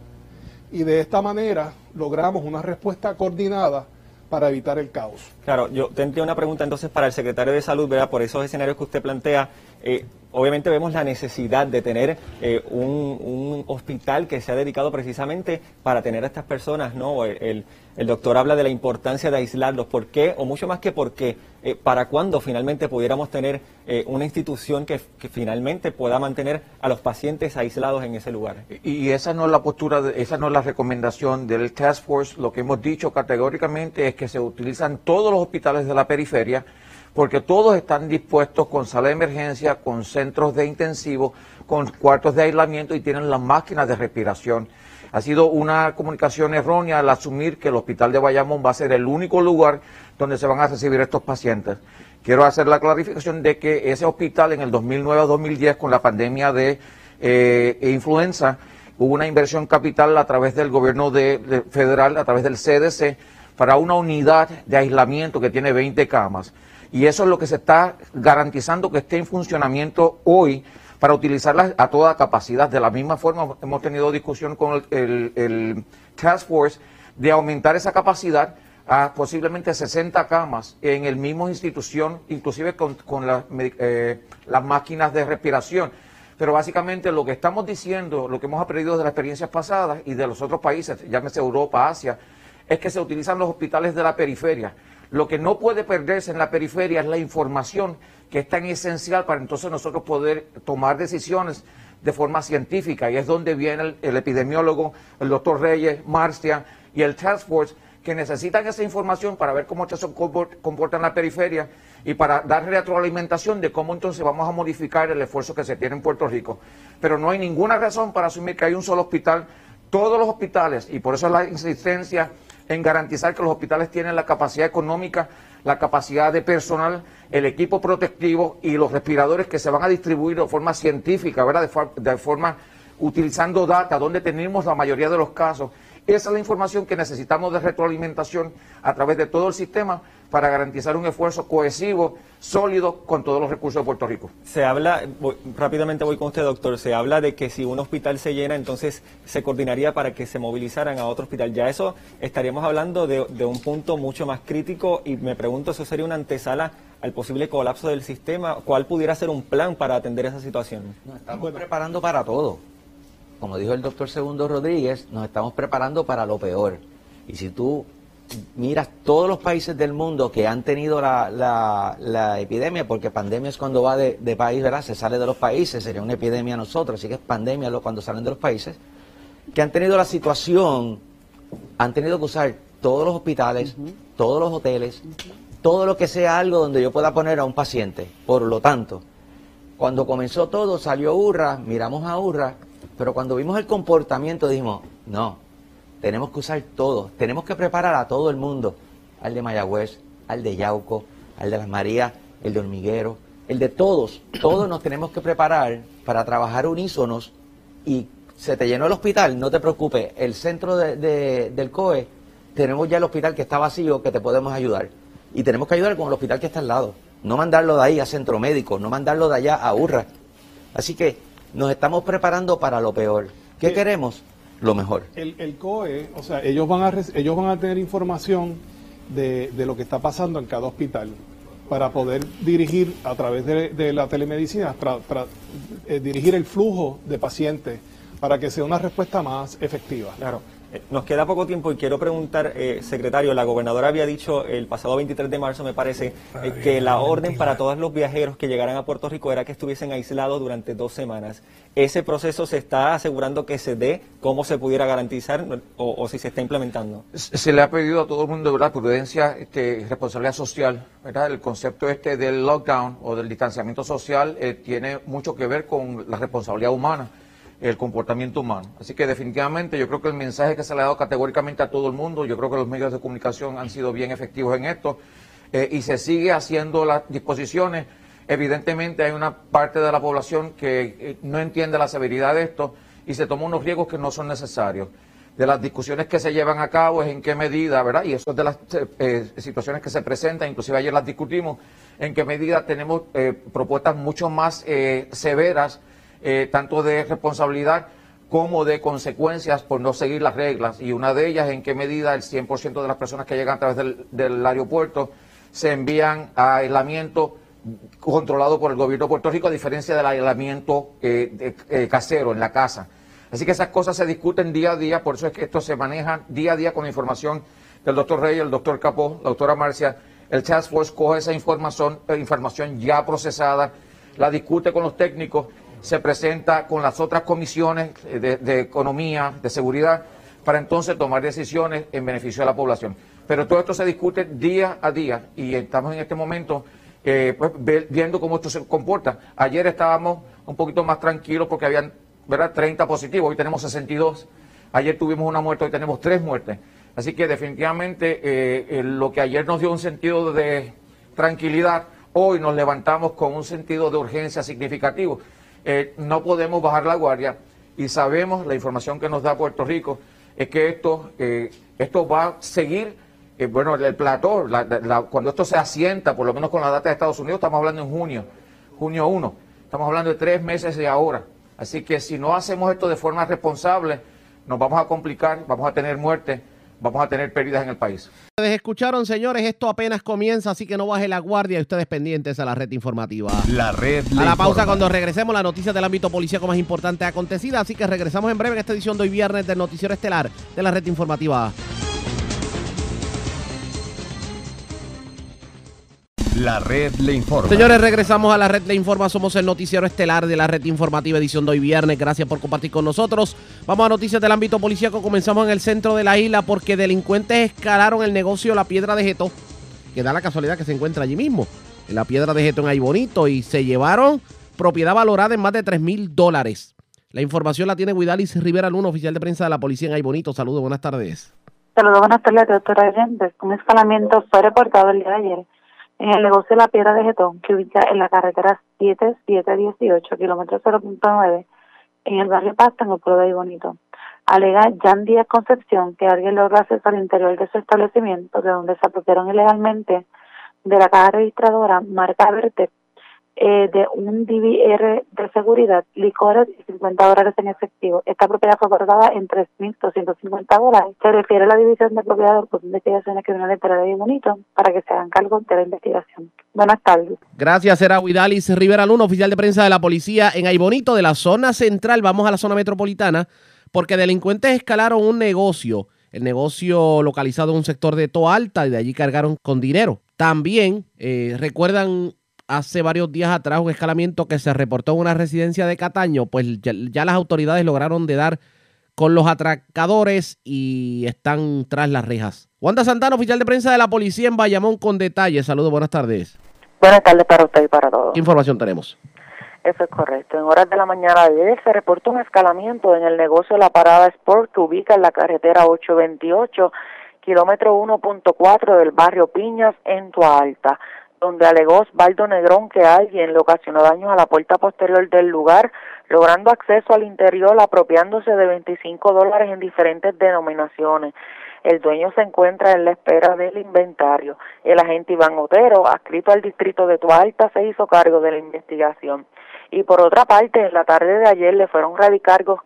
Y de esta manera logramos una respuesta coordinada para evitar el caos. Claro, yo tendría una pregunta entonces para el secretario de Salud, ¿verdad? Por esos escenarios que usted plantea, eh, obviamente vemos la necesidad de tener eh, un, hospital que sea dedicado precisamente para tener a estas personas, ¿no? El, doctor habla de la importancia de aislarlos. ¿Por qué? O mucho más que por qué. Eh, ¿Para cuándo finalmente pudiéramos tener una institución que, finalmente pueda mantener a los pacientes aislados en ese lugar? Y esa no es la postura, esa no es la recomendación del Task Force. Lo que hemos dicho categóricamente es que se utilizan todos los hospitales de la periferia porque todos están dispuestos con sala de emergencia, con centros de intensivo, con cuartos de aislamiento y tienen las máquinas de respiración. Ha sido una comunicación errónea al asumir que el hospital de Bayamón va a ser el único lugar donde se van a recibir estos pacientes. Quiero hacer la clarificación de que ese hospital en el 2009-2010 con la pandemia de eh, influenza hubo una inversión capital a través del gobierno de federal, a través del CDC, para una unidad de aislamiento que tiene 20 camas. Y eso es lo que se está garantizando que esté en funcionamiento hoy para utilizarlas a toda capacidad. De la misma forma, hemos tenido discusión con el, Task Force de aumentar esa capacidad a posiblemente 60 camas en el mismo institución, inclusive con, eh, las máquinas de respiración. Pero básicamente lo que estamos diciendo, lo que hemos aprendido de las experiencias pasadas y de los otros países, llámese Europa, Asia, es que se utilizan los hospitales de la periferia. Lo que no puede perderse en la periferia es la información que es tan esencial para entonces nosotros poder tomar decisiones de forma científica. Y es donde viene el, epidemiólogo, el doctor Reyes, Marcia y el Task Force, que necesitan esa información para ver cómo se comporta en la periferia y para dar retroalimentación de cómo entonces vamos a modificar el esfuerzo que se tiene en Puerto Rico. Pero no hay ninguna razón para asumir que hay un solo hospital. Todos los hospitales, y por eso la insistencia en garantizar que los hospitales tienen la capacidad económica, la capacidad de personal, el equipo protectivo y los respiradores que se van a distribuir de forma científica, ¿verdad? De, for de forma utilizando data, donde tenemos la mayoría de los casos. Esa es la información que necesitamos de retroalimentación a través de todo el sistema para garantizar un esfuerzo cohesivo, sólido, con todos los recursos de Puerto Rico. Se habla, voy, rápidamente voy con usted, doctor, se habla de que si un hospital se llena, entonces se coordinaría para que se movilizaran a otro hospital. Ya eso estaríamos hablando de, de un punto mucho más crítico y me pregunto, ¿eso sería una antesala al posible colapso del sistema? ¿Cuál pudiera ser un plan para atender esa situación? Nos estamos bueno. preparando para todo. Como dijo el doctor Segundo Rodríguez, nos estamos preparando para lo peor. Y si tú miras todos los países del mundo que han tenido la, la, la epidemia, porque pandemia es cuando va de, de, país, ¿verdad? Se sale de los países, sería una epidemia a nosotros, así que es pandemia cuando salen de los países, que han tenido la situación, han tenido que usar todos los hospitales, uh -huh. todos los hoteles, uh -huh. todo lo que sea algo donde yo pueda poner a un paciente. Por lo tanto, cuando comenzó todo, salió Urra, miramos a Urra, pero cuando vimos el comportamiento dijimos, no, tenemos que usar todo, tenemos que preparar a todo el mundo, al de Mayagüez, al de Yauco, al de Las Marías, el de Hormiguero, el de todos, todos nos tenemos que preparar para trabajar unísonos y se te llenó el hospital, no te preocupes, el centro de, de, del COE, tenemos ya el hospital que está vacío que te podemos ayudar y tenemos que ayudar con el hospital que está al lado, no mandarlo de ahí a centro médico, no mandarlo de allá a URRA. Así que nos estamos preparando para lo peor. ¿Qué sí. queremos? Lo mejor. El, el, COE, o sea, ellos van a, ellos van a tener información de, de, lo que está pasando en cada hospital para poder dirigir a través de, de la telemedicina, para, para eh, dirigir el flujo de pacientes para que sea una respuesta más efectiva. Claro. Nos queda poco tiempo y quiero preguntar, eh, secretario, la gobernadora había dicho el pasado 23 de marzo, me parece, eh, que la orden para todos los viajeros que llegaran a Puerto Rico era que estuviesen aislados durante dos semanas. ¿Ese proceso se está asegurando que se dé? ¿Cómo se pudiera garantizar o, o si se está implementando? Se le ha pedido a todo el mundo, ¿verdad? Prudencia, este, responsabilidad social, ¿verdad? El concepto este del lockdown o del distanciamiento social eh, tiene mucho que ver con la responsabilidad humana, el comportamiento humano. Así que definitivamente yo creo que el mensaje que se le ha dado categóricamente a todo el mundo, yo creo que los medios de comunicación han sido bien efectivos en esto eh, y se sigue haciendo las disposiciones. Evidentemente hay una parte de la población que eh, no entiende la severidad de esto y se toma unos riesgos que no son necesarios de las discusiones que se llevan a cabo es en qué medida, ¿verdad? Y eso es de las eh, situaciones que se presentan, inclusive ayer las discutimos, en qué medida tenemos eh, propuestas mucho más eh, severas, eh, tanto de responsabilidad como de consecuencias por no seguir las reglas. Y una de ellas, en qué medida el 100% de las personas que llegan a través del, aeropuerto se envían a aislamiento controlado por el gobierno de Puerto Rico, a diferencia del aislamiento eh, eh, casero en la casa. Así que esas cosas se discuten día a día, por eso es que esto se maneja día a día con información del doctor Rey, el doctor Capó, la doctora Marcia. El Task Force coge esa información, información ya procesada, la discute con los técnicos, se presenta con las otras comisiones eh, de, economía, de seguridad, para entonces tomar decisiones en beneficio de la población. Pero todo esto se discute día a día y estamos en este momento eh, pues, viendo cómo esto se comporta. Ayer estábamos un poquito más tranquilos porque habían ¿verdad? 30 positivos, hoy tenemos 62. Ayer tuvimos una muerte, hoy tenemos tres muertes. Así que definitivamente eh, lo que ayer nos dio un sentido de tranquilidad, hoy nos levantamos con un sentido de urgencia significativo. Eh, no podemos bajar la guardia y sabemos, la información que nos da Puerto Rico, es que esto, eh, esto va a seguir, eh, bueno, el plató, la- cuando esto se asienta, por lo menos con la data de Estados Unidos, estamos hablando en junio, junio 1, estamos hablando de tres meses de ahora. Así que si no hacemos esto de forma responsable, nos vamos a complicar, vamos a tener muerte, vamos a tener pérdidas en el país. Ustedes escucharon, señores, esto apenas comienza, así que no baje la guardia y ustedes pendientes a la red informativa. La red A la pausa cuando regresemos, las noticias del ámbito policíaco más importante acontecida, así que regresamos en breve en esta edición de hoy viernes del noticiero estelar de la red informativa. La red le informa. Señores, regresamos a la red Le Informa. Somos el noticiero estelar de la red informativa edición de hoy viernes. Gracias por compartir con nosotros. Vamos a noticias del ámbito policíaco. Comenzamos en el centro de la isla porque delincuentes escalaron el negocio La Piedra de Geto, que da la casualidad que se encuentra allí mismo, en La Piedra de Geto en Aybonito, y se llevaron propiedad valorada en más de 3 mil dólares. La información la tiene Guidalis Rivera Luna, oficial de prensa de la policía en Aybonito. Saludos, buenas tardes. Saludos, buenas tardes, doctora Allende. Un escalamiento fue reportado el día de ayer en el negocio La Piedra de Getón, que ubica en la carretera 7718, kilómetro 0.9, en el barrio Pasta, en el pueblo de Bonito. Alega Jan Díaz Concepción que alguien logró acceso al interior de su establecimiento, de donde se apropiaron ilegalmente de la caja registradora marca Verte eh, de un DVR de seguridad, licores y 50 dólares en efectivo. Esta propiedad fue acordada en 3.250 dólares. Se refiere a la división de propiedad del de Investigaciones Criminales de la Ley Bonito para que se hagan cargo de la investigación. Buenas tardes. Gracias, era Guidalis Rivera Luna, oficial de prensa de la policía en Aybonito, de la zona central. Vamos a la zona metropolitana, porque delincuentes escalaron un negocio, el negocio localizado en un sector de Toa Alta, y de allí cargaron con dinero. También, eh, recuerdan hace varios días atrás un escalamiento que se reportó en una residencia de Cataño, pues ya, ya las autoridades lograron de dar con los atracadores y están tras las rejas. Wanda Santana, oficial de prensa de la policía en Bayamón, con detalles. Saludos, buenas tardes. Buenas tardes para usted y para todos. ¿Qué información tenemos? Eso es correcto. En horas de la mañana de ayer se reportó un escalamiento en el negocio La Parada Sport que ubica en la carretera 828, kilómetro 1.4 del barrio Piñas en Tua Alta, donde alegó Osvaldo Negrón que alguien le ocasionó daños a la puerta posterior del lugar, logrando acceso al interior apropiándose de 25 dólares en diferentes denominaciones. El dueño se encuentra en la espera del inventario. El agente Iván Otero, adscrito al distrito de Tualta, se hizo cargo de la investigación. Y por otra parte, en la tarde de ayer le fueron radicados,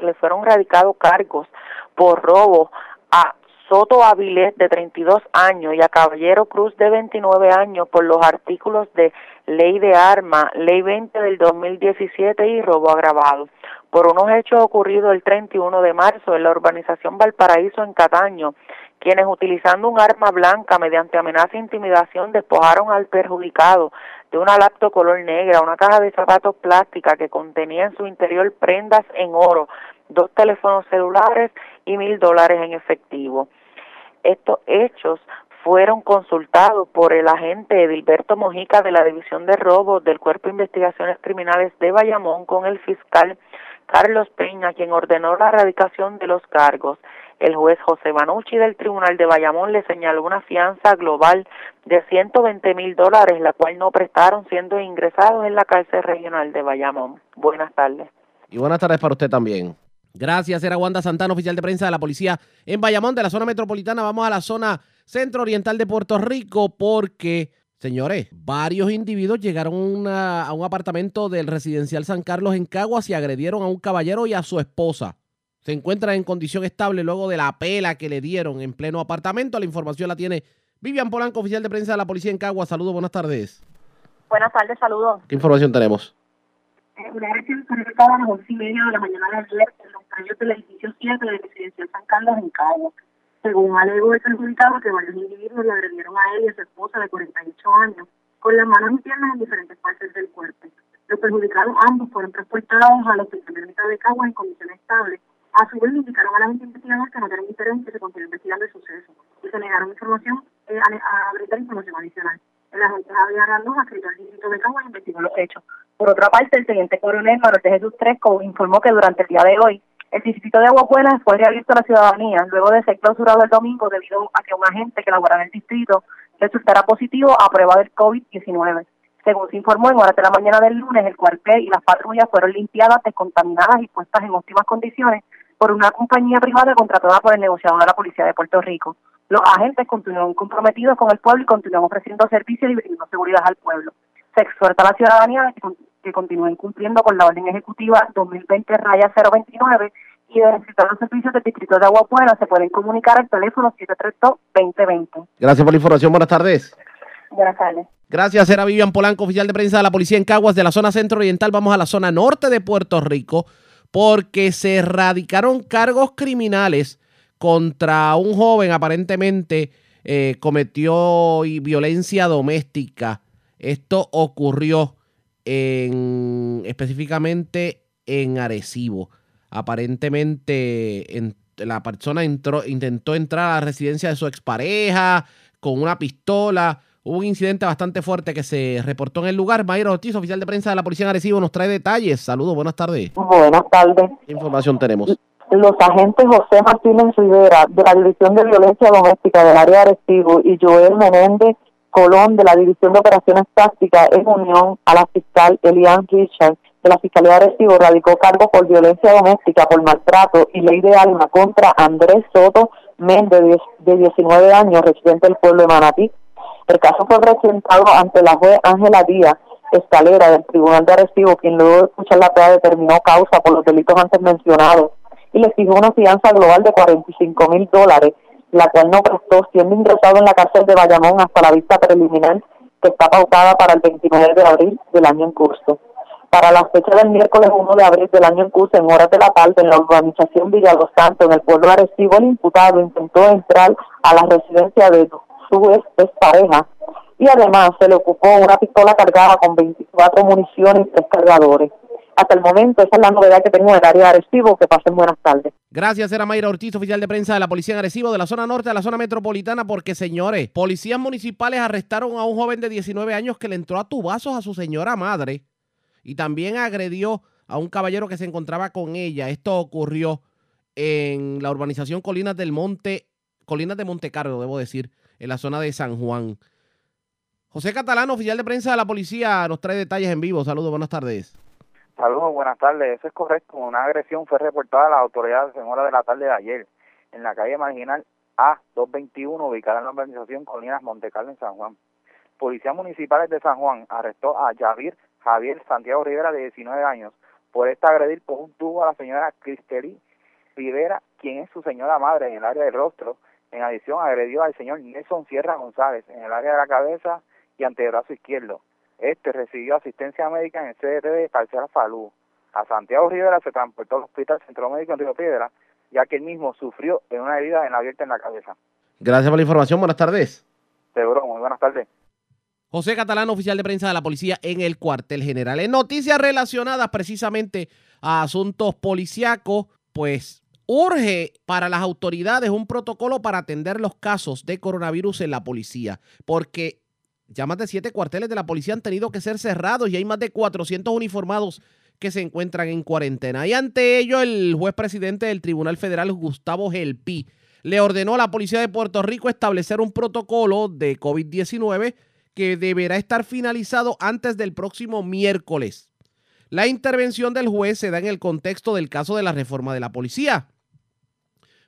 le fueron radicados cargos por robo a Soto Avilés de 32 años y a Caballero Cruz de 29 años por los artículos de Ley de Arma, Ley 20 del 2017 y robo agravado. por unos hechos ocurridos el 31 de marzo en la urbanización Valparaíso en Cataño, quienes utilizando un arma blanca mediante amenaza e intimidación despojaron al perjudicado de una laptop color negra, una caja de zapatos plástica que contenía en su interior prendas en oro, dos teléfonos celulares y mil dólares en efectivo. Estos hechos fueron consultados por el agente Edilberto Mojica de la División de Robos del Cuerpo de Investigaciones Criminales de Bayamón con el fiscal Carlos Peña, quien ordenó la erradicación de los cargos. El juez José Banucci del Tribunal de Bayamón le señaló una fianza global de 120 mil dólares, la cual no prestaron siendo ingresados en la cárcel regional de Bayamón. Buenas tardes. Y buenas tardes para usted también. Gracias, era Wanda Santana, oficial de prensa de la policía en Bayamón, de la zona metropolitana. Vamos a la zona centro-oriental de Puerto Rico porque Señores, varios individuos llegaron a un apartamento del residencial San Carlos en Caguas y agredieron a un caballero y a su esposa. Se encuentran en condición estable luego de la pela que le dieron en pleno apartamento. La información la tiene Vivian Polanco, oficial de prensa de la policía en Caguas. Saludos, buenas tardes. Buenas tardes, saludos. ¿Qué información tenemos? Una recién a las once y media de la mañana de baños del edificio 7 del residencial San Carlos en Caguas. Según alegó el perjudicado que varios individuos le agredieron a él y a su esposa de 48 años con las manos y piernas en diferentes partes del cuerpo. Los perjudicados ambos fueron transportados a la hospital de Caguas en condiciones estables. A su vez, indicaron a la gente investigadora que no tienen interés en que se continúe investigando el suceso y se negaron información eh, a, a, brindar información adicional. El agente Javier Randos, adscrito al distrito de Caguas, investigó los hechos. Por otra parte, el teniente coronel Manuel Jesús Tresco informó que durante el día de hoy el distrito de Aguas fue reabierto a la ciudadanía luego de ser clausurado el domingo debido a que un agente que laboraba en el distrito resultara positivo a prueba del COVID-19. Según se informó, en horas de la mañana del lunes, el cuartel y las patrullas fueron limpiadas, descontaminadas y puestas en óptimas condiciones por una compañía privada contratada por el negociador de la Policía de Puerto Rico. Los agentes continúan comprometidos con el pueblo y continúan ofreciendo servicios y brindando seguridad al pueblo. Se exhorta a la ciudadanía que continúen cumpliendo con la orden ejecutiva 2020-029 y de necesitar los servicios del Distrito de Agua Buena se pueden comunicar al teléfono 732-2020. Gracias por la información. Buenas tardes. Buenas tardes. Gracias, era Vivian Polanco, oficial de prensa de la policía en Caguas, de la zona centro-oriental. Vamos a la zona norte de Puerto Rico, porque se erradicaron cargos criminales contra un joven, aparentemente eh, cometió violencia doméstica. Esto ocurrió en, específicamente en Arecibo. Aparentemente la persona entró, intentó entrar a la residencia de su expareja con una pistola. Hubo un incidente bastante fuerte que se reportó en el lugar. Mayra Ortiz, oficial de prensa de la Policía en Arecibo, nos trae detalles. Saludos, buenas tardes. Buenas tardes. ¿Qué información tenemos? Los agentes José Martínez Rivera, de la División de Violencia Doméstica del área de Arecibo, y Joel Menéndez Colón de la División de Operaciones Tácticas en unión a la fiscal Elian Richard de la Fiscalía de Recibo radicó cargo por violencia doméstica, por maltrato y ley de alma contra Andrés Soto Méndez, de 19 años, residente del pueblo de Manatí. El caso fue presentado ante la juez Ángela Díaz Escalera del Tribunal de Recibo, quien luego de escuchar la prueba determinó causa por los delitos antes mencionados y le fijó una fianza global de 45 mil dólares la cual no prestó, siendo ingresado en la cárcel de Bayamón hasta la vista preliminar que está pautada para el 29 de abril del año en curso. Para la fecha del miércoles 1 de abril del año en curso, en horas de la tarde, en la urbanización Villa Los Santos, en el pueblo de Arecibo, el imputado intentó entrar a la residencia de su ex pareja y además se le ocupó una pistola cargada con 24 municiones y tres cargadores hasta el momento esa es la novedad que tenemos en el área de Arecibo. Que pasen buenas tardes. Gracias, era Mayra Ortiz, oficial de prensa de la Policía en Arecibo, de la zona norte a la zona metropolitana, porque señores, policías municipales arrestaron a un joven de 19 años que le entró a tubazos a su señora madre y también agredió a un caballero que se encontraba con ella. Esto ocurrió en la urbanización Colinas del Monte, Colinas de Montecarlo, debo decir, en la zona de San Juan. José Catalán, oficial de prensa de la policía, nos trae detalles en vivo. Saludos, buenas tardes. Saludos, buenas tardes. Eso es correcto. Una agresión fue reportada a las autoridades en hora de la tarde de ayer en la calle marginal A221, ubicada en la organización Colinas Montecarlo en San Juan. Policías municipales de San Juan arrestó a Javier Javier Santiago Rivera, de 19 años, por esta agredir por un tubo a la señora Cristeli Rivera, quien es su señora madre en el área del rostro. En adición, agredió al señor Nelson Sierra González en el área de la cabeza y antebrazo izquierdo. Este recibió asistencia médica en el CDT de Parcial Falú. A Santiago Rivera se transportó al Hospital Centro Médico en Río Piedra, ya que él mismo sufrió en una herida en la abierta en la cabeza. Gracias por la información. Buenas tardes. Seguro, muy buenas tardes. José Catalán, oficial de prensa de la policía en el cuartel general. En noticias relacionadas precisamente a asuntos policíacos, pues urge para las autoridades un protocolo para atender los casos de coronavirus en la policía, porque ya más de siete cuarteles de la policía han tenido que ser cerrados y hay más de 400 uniformados que se encuentran en cuarentena. Y ante ello, el juez presidente del Tribunal Federal, Gustavo Gelpi, le ordenó a la Policía de Puerto Rico establecer un protocolo de COVID-19 que deberá estar finalizado antes del próximo miércoles. La intervención del juez se da en el contexto del caso de la reforma de la policía,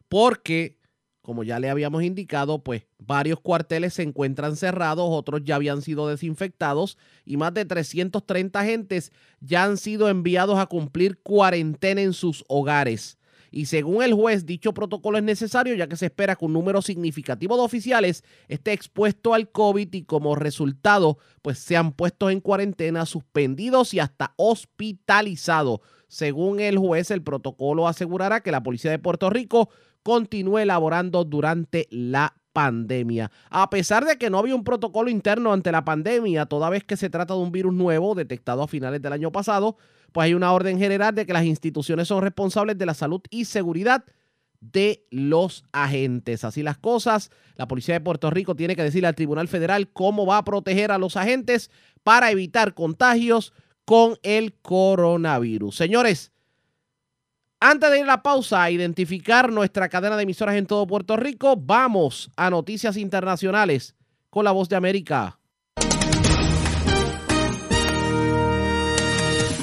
porque, como ya le habíamos indicado, pues varios cuarteles se encuentran cerrados, otros ya habían sido desinfectados y más de 330 agentes ya han sido enviados a cumplir cuarentena en sus hogares y según el juez dicho protocolo es necesario ya que se espera que un número significativo de oficiales esté expuesto al COVID y como resultado pues sean puestos en cuarentena, suspendidos y hasta hospitalizados. Según el juez, el protocolo asegurará que la Policía de Puerto Rico continúe elaborando durante la pandemia. A pesar de que no había un protocolo interno ante la pandemia, toda vez que se trata de un virus nuevo detectado a finales del año pasado, pues hay una orden general de que las instituciones son responsables de la salud y seguridad de los agentes. Así las cosas, la Policía de Puerto Rico tiene que decirle al Tribunal Federal cómo va a proteger a los agentes para evitar contagios con el coronavirus. Señores, antes de ir a la pausa a identificar nuestra cadena de emisoras en todo Puerto Rico, vamos a noticias internacionales con la voz de América.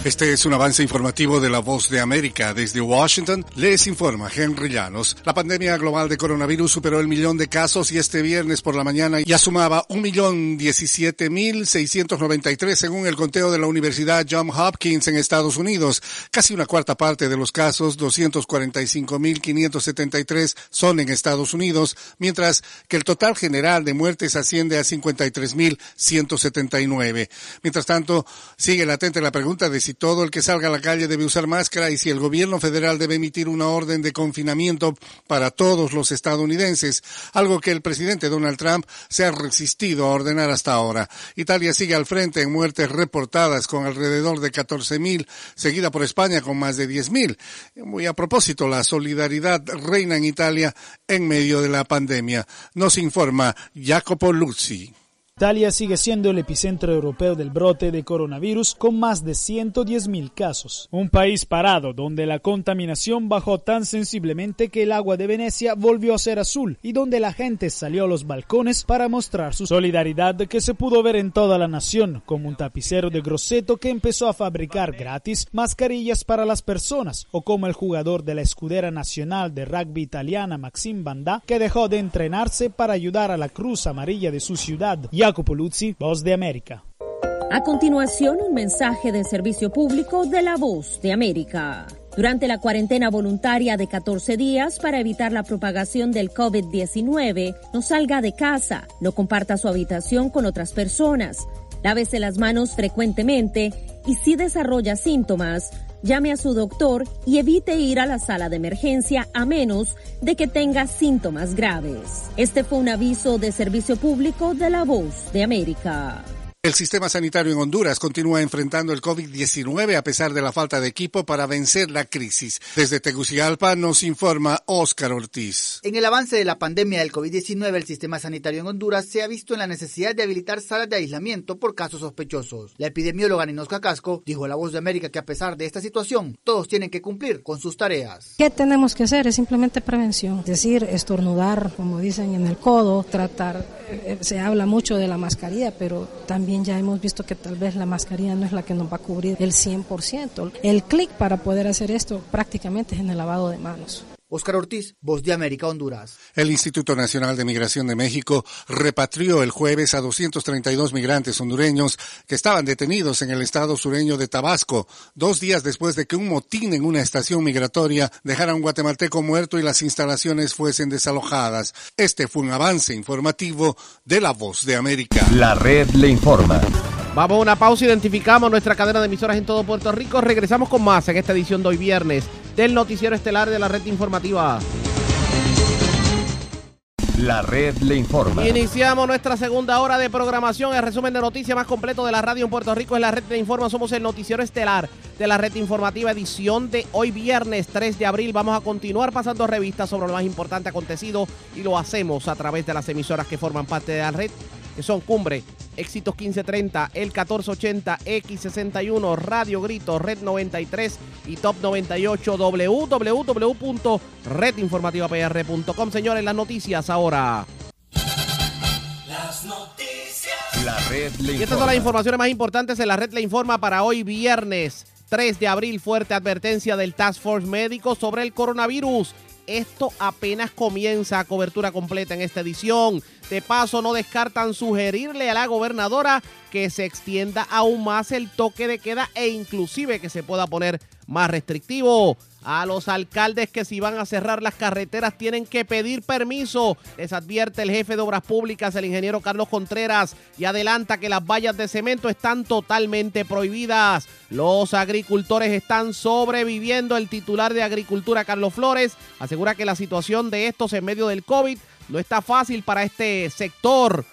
Este es un avance informativo de La Voz de América. Desde Washington les informa Henry Llanos. La pandemia global de coronavirus superó el millón de casos y este viernes por la mañana ya sumaba un millón diecisiete mil seiscientos noventa y tres según el conteo de la Universidad John Hopkins en Estados Unidos. Casi una cuarta parte de los casos, doscientos cuarenta y cinco mil quinientos setenta y tres, son en Estados Unidos, mientras que el total general de muertes asciende a cincuenta y tres mil ciento setenta y nueve. Mientras tanto, sigue latente la pregunta de si si todo el que salga a la calle debe usar máscara y si el gobierno federal debe emitir una orden de confinamiento para todos los estadounidenses, algo que el presidente Donald Trump se ha resistido a ordenar hasta ahora. Italia sigue al frente en muertes reportadas con alrededor de 14.000, seguida por España con más de 10.000. Muy a propósito, la solidaridad reina en Italia en medio de la pandemia. Nos informa Jacopo Luzzi. Italia sigue siendo el epicentro europeo del brote de coronavirus con más de 110.000 casos. Un país parado donde la contaminación bajó tan sensiblemente que el agua de Venecia volvió a ser azul y donde la gente salió a los balcones para mostrar su solidaridad que se pudo ver en toda la nación, como un tapicero de Grosseto que empezó a fabricar gratis mascarillas para las personas o como el jugador de la escudera nacional de rugby italiana Maxim Banda que dejó de entrenarse para ayudar a la Cruz Amarilla de su ciudad. Voz de América. A continuación, un mensaje de servicio público de la Voz de América. Durante la cuarentena voluntaria de 14 días para evitar la propagación del COVID-19, no salga de casa, no comparta su habitación con otras personas, lávese las manos frecuentemente y si desarrolla síntomas, llame a su doctor y evite ir a la sala de emergencia a menos de que tenga síntomas graves. Este fue un aviso de servicio público de la Voz de América. El sistema sanitario en Honduras continúa enfrentando el COVID-19 a pesar de la falta de equipo para vencer la crisis. Desde Tegucigalpa nos informa Óscar Ortiz. En el avance de la pandemia del COVID-19, el sistema sanitario en Honduras se ha visto en la necesidad de habilitar salas de aislamiento por casos sospechosos. La epidemióloga Ninosca Casco dijo a La Voz de América que a pesar de esta situación, todos tienen que cumplir con sus tareas. ¿Qué tenemos que hacer? Es simplemente prevención. Es decir, estornudar, como dicen en el codo, tratar, eh, se habla mucho de la mascarilla, pero también ya hemos visto que tal vez la mascarilla no es la que nos va a cubrir el 100%. El clic para poder hacer esto prácticamente es en el lavado de manos. Oscar Ortiz, Voz de América, Honduras. El Instituto Nacional de Migración de México repatrió el jueves a 232 migrantes hondureños que estaban detenidos en el estado sureño de Tabasco, dos días después de que un motín en una estación migratoria dejara a un guatemalteco muerto y las instalaciones fuesen desalojadas. Este fue un avance informativo de la Voz de América. La red le informa. Vamos a una pausa, identificamos nuestra cadena de emisoras en todo Puerto Rico. Regresamos con más en esta edición de hoy viernes del Noticiero Estelar de la Red Informativa. La red le informa. Iniciamos nuestra segunda hora de programación. El resumen de noticias más completo de la radio en Puerto Rico es la red le informa. Somos el noticiero estelar de la red informativa edición de hoy viernes 3 de abril. Vamos a continuar pasando revistas sobre lo más importante acontecido y lo hacemos a través de las emisoras que forman parte de la red que son Cumbre, Éxitos 1530, El 1480, X61, Radio Grito, Red 93 y Top 98, www.redinformativapr.com. Señores, las noticias ahora. Las noticias. La red le Y estas son las informaciones más importantes en la red le informa para hoy viernes 3 de abril. Fuerte advertencia del Task Force Médico sobre el coronavirus. Esto apenas comienza a cobertura completa en esta edición. De paso, no descartan sugerirle a la gobernadora que se extienda aún más el toque de queda e inclusive que se pueda poner más restrictivo. A los alcaldes que si van a cerrar las carreteras tienen que pedir permiso. Les advierte el jefe de Obras Públicas, el ingeniero Carlos Contreras, y adelanta que las vallas de cemento están totalmente prohibidas. Los agricultores están sobreviviendo. El titular de Agricultura, Carlos Flores, asegura que la situación de estos en medio del COVID no está fácil para este sector.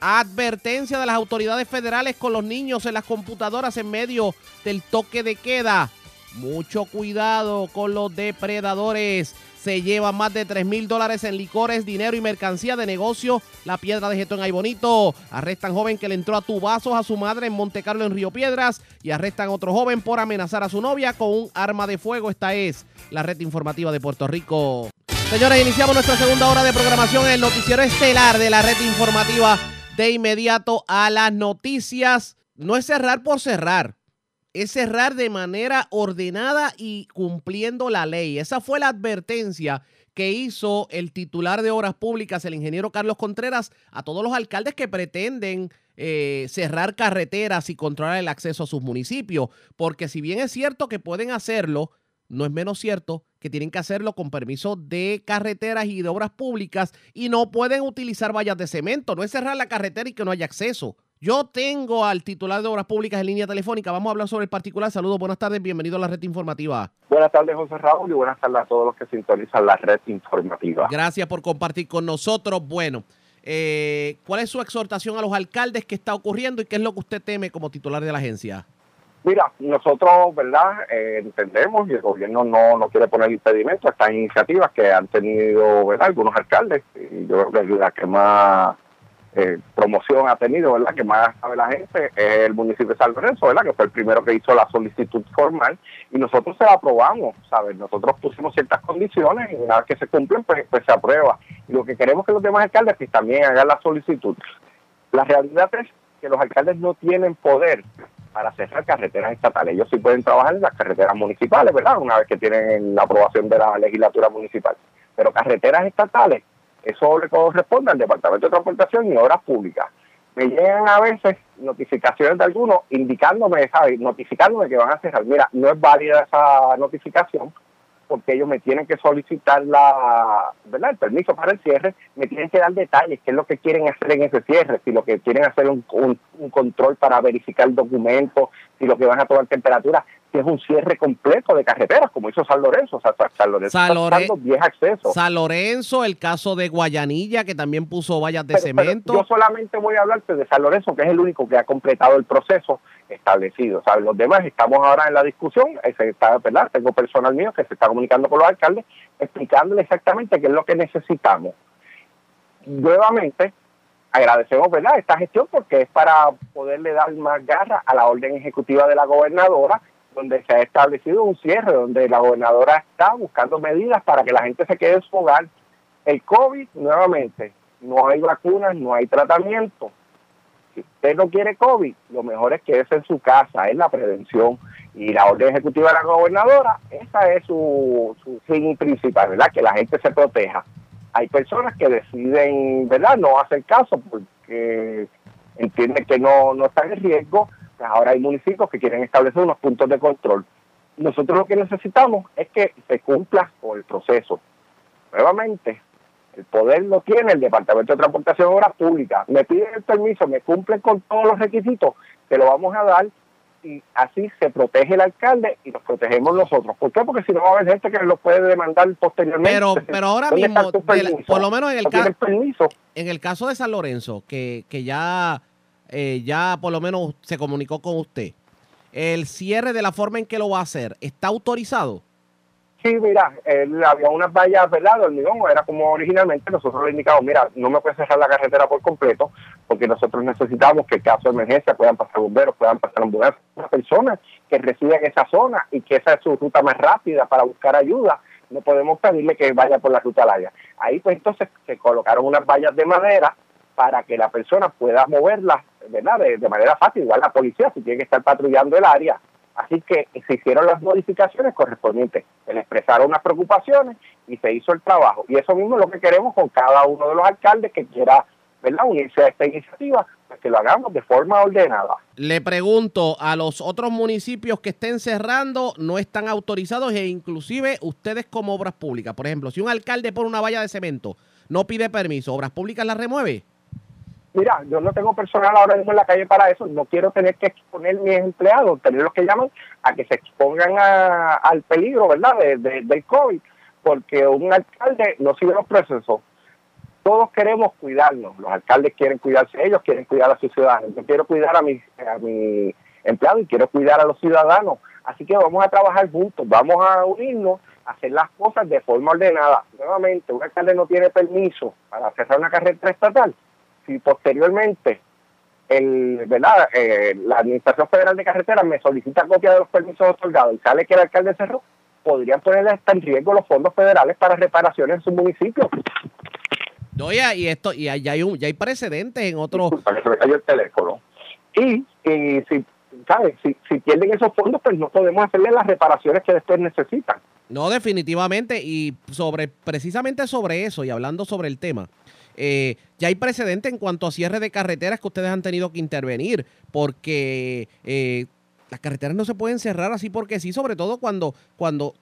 Advertencia de las autoridades federales con los niños en las computadoras en medio del toque de queda. Mucho cuidado con los depredadores. Se lleva más de 3 mil dólares en licores, dinero y mercancía de negocio. La piedra de Getón Ay Bonito. Arrestan joven que le entró a tubazos a su madre en Montecarlo en Río Piedras. Y arrestan otro joven por amenazar a su novia con un arma de fuego. Esta es la red informativa de Puerto Rico. Señores, iniciamos nuestra segunda hora de programación en el noticiero estelar de la red informativa. De inmediato a las noticias. No es cerrar por cerrar es cerrar de manera ordenada y cumpliendo la ley. Esa fue la advertencia que hizo el titular de Obras Públicas, el ingeniero Carlos Contreras, a todos los alcaldes que pretenden eh, cerrar carreteras y controlar el acceso a sus municipios. Porque si bien es cierto que pueden hacerlo, no es menos cierto que tienen que hacerlo con permiso de carreteras y de obras públicas y no pueden utilizar vallas de cemento. No es cerrar la carretera y que no haya acceso. Yo tengo al titular de Obras Públicas en línea telefónica. Vamos a hablar sobre el particular. Saludos, buenas tardes, bienvenido a la red informativa. Buenas tardes, José Raúl, y buenas tardes a todos los que sintonizan la red informativa. Gracias por compartir con nosotros. Bueno, eh, ¿cuál es su exhortación a los alcaldes? ¿Qué está ocurriendo y qué es lo que usted teme como titular de la agencia? Mira, nosotros, ¿verdad? Eh, entendemos y el gobierno no, no quiere poner impedimento a estas iniciativas que han tenido, ¿verdad? Algunos alcaldes. Y yo creo que la que más eh, promoción ha tenido, ¿verdad? Que más sabe la gente es el municipio de San Lorenzo, ¿verdad? Que fue el primero que hizo la solicitud formal y nosotros se la aprobamos, ¿sabes? Nosotros pusimos ciertas condiciones y una vez que se cumplen, pues, pues se aprueba. Y lo que queremos que los demás alcaldes pues, también hagan la solicitud. La realidad es que los alcaldes no tienen poder para cerrar carreteras estatales. Ellos sí pueden trabajar en las carreteras municipales, ¿verdad? Una vez que tienen la aprobación de la legislatura municipal. Pero carreteras estatales eso le corresponde al Departamento de Transportación y Obras Públicas. Me llegan a veces notificaciones de algunos indicándome, ¿sabes? Notificándome que van a cerrar. Mira, no es válida esa notificación porque ellos me tienen que solicitar la, ¿verdad? el permiso para el cierre, me tienen que dar detalles, qué es lo que quieren hacer en ese cierre, si lo que quieren hacer un, un, control para verificar documentos, si lo que van a tomar temperatura, si es un cierre completo de carreteras, como hizo San Lorenzo. O sea, San Lorenzo San, está 10 accesos. San Lorenzo, el caso de Guayanilla, que también puso vallas de Pero- pero cemento. yo solamente voy a hablarte de San Lorenzo, que es el único que ha completado el proceso establecido. ¿sabes? Los demás estamos ahora en la discusión, se está, ¿verdad? tengo personal mío que se está comunicando con los alcaldes, explicándole exactamente qué es lo que necesitamos. Nuevamente, agradecemos ¿verdad? esta gestión porque es para poderle dar más garra a la orden ejecutiva de la gobernadora, donde se ha establecido un cierre, donde la gobernadora está buscando medidas para que la gente se quede en su hogar. El COVID, nuevamente, no hay vacunas, no hay tratamiento. Si usted no quiere COVID, lo mejor es quedarse en su casa, es la prevención. Y la orden ejecutiva de la gobernadora, esa es su, su fin principal, ¿verdad? Que la gente se proteja. Hay personas que deciden, ¿verdad? No hacer caso porque entienden que no, no están en riesgo. Ahora hay municipios que quieren establecer unos puntos de control. Nosotros lo que necesitamos es que se cumpla con el proceso. Nuevamente, El poder lo tiene el Departamento de Transportación y Obras Públicas. Me piden el permiso, me cumplen con todos los requisitos, te lo vamos a dar y así se protege el alcalde y nos protegemos nosotros. ¿Por qué? Porque si no va a haber gente que lo puede demandar posteriormente. Pero, pero ahora mismo, por lo menos en el, caso en el caso de San Lorenzo, que, que ya, eh, ya por lo menos se comunicó con usted, el cierre de la forma en que lo va a hacer, ¿está autorizado? Sí, mira, había unas vallas, ¿verdad? De hormigón, era como originalmente, nosotros le indicamos, mira, no me puedes cerrar la carretera por completo, porque nosotros necesitamos que en caso de emergencia puedan pasar bomberos, puedan pasar ambulancias, una persona que reside en esa zona y que esa es su ruta más rápida para buscar ayuda, no podemos pedirle que vaya por la ruta larga. Ahí pues entonces se colocaron unas vallas de madera para que la persona pueda moverlas, ¿verdad? De, manera fácil, igual la policía si tiene que estar patrullando el área, Así que se hicieron las modificaciones correspondientes, se le expresaron unas preocupaciones y se hizo el trabajo. Y eso mismo es lo que queremos con cada uno de los alcaldes que quiera ¿verdad? unirse a esta iniciativa, pues que lo hagamos de forma ordenada. Le pregunto, a los otros municipios que estén cerrando no están autorizados e inclusive ustedes como obras públicas. Por ejemplo, si un alcalde pone una valla de cemento, no pide permiso, ¿Obras Públicas la remueve? Mira, yo no tengo personal ahora mismo en la calle para eso, no quiero tener que exponer mis empleados, tener los que llaman a que se expongan al peligro, ¿verdad?, de, del COVID, porque un alcalde no sigue los procesos. Todos queremos cuidarnos, los alcaldes quieren cuidarse ellos, quieren cuidar a sus ciudadanos. Yo quiero cuidar a mi, a mi empleado y quiero cuidar a los ciudadanos. Así que vamos a trabajar juntos, vamos a unirnos, a hacer las cosas de forma ordenada. Nuevamente, un alcalde no tiene permiso para cerrar una carretera estatal si posteriormente el, ¿verdad? Eh, la Administración Federal de Carreteras me solicita copia de los permisos otorgados y sale que el alcalde cerró, podrían poner hasta en riesgo los fondos federales para reparaciones en su municipio. Oye, y esto, y ya hay un, ya hay precedentes en otros. Para que se me el teléfono. Y, y si, ¿sabes? Si, si pierden esos fondos, pues no podemos hacerle las reparaciones que después necesitan. No, definitivamente. Y sobre, precisamente sobre eso, y hablando sobre el tema, eh, ya hay precedente en cuanto a cierre de carreteras que ustedes han tenido que intervenir, porque eh, las carreteras no se pueden cerrar así porque sí, sobre todo cuando, cuando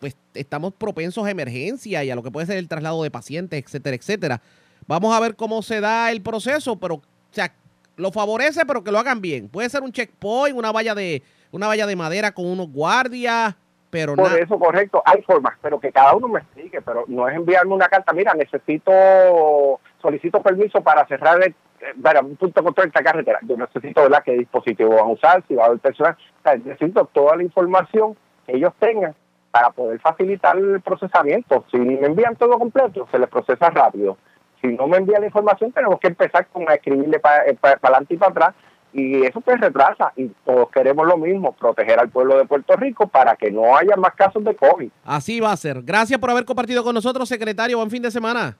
pues, estamos propensos a emergencia y a lo que puede ser el traslado de pacientes, etcétera, etcétera. Vamos a ver cómo se da el proceso, pero o sea, lo favorece, pero que lo hagan bien. Puede ser un checkpoint, una valla de, una valla de madera con unos guardias, pero Por eso, correcto, hay formas, pero que cada uno me explique, pero no es enviarme una carta, mira, necesito, solicito permiso para cerrar el, para un punto de control de esta carretera. Yo necesito, ¿verdad?, qué dispositivo van a usar, si va a haber personal. necesito toda la información que ellos tengan para poder facilitar el procesamiento. Si me envían todo completo, se les procesa rápido. Si no me envían la información, tenemos que empezar con a escribirle para eh, adelante y para atrás y eso pues retrasa y todos queremos lo mismo, proteger al pueblo de Puerto Rico para que no haya más casos de COVID. Así va a ser. Gracias por haber compartido con nosotros, secretario. Buen fin de semana.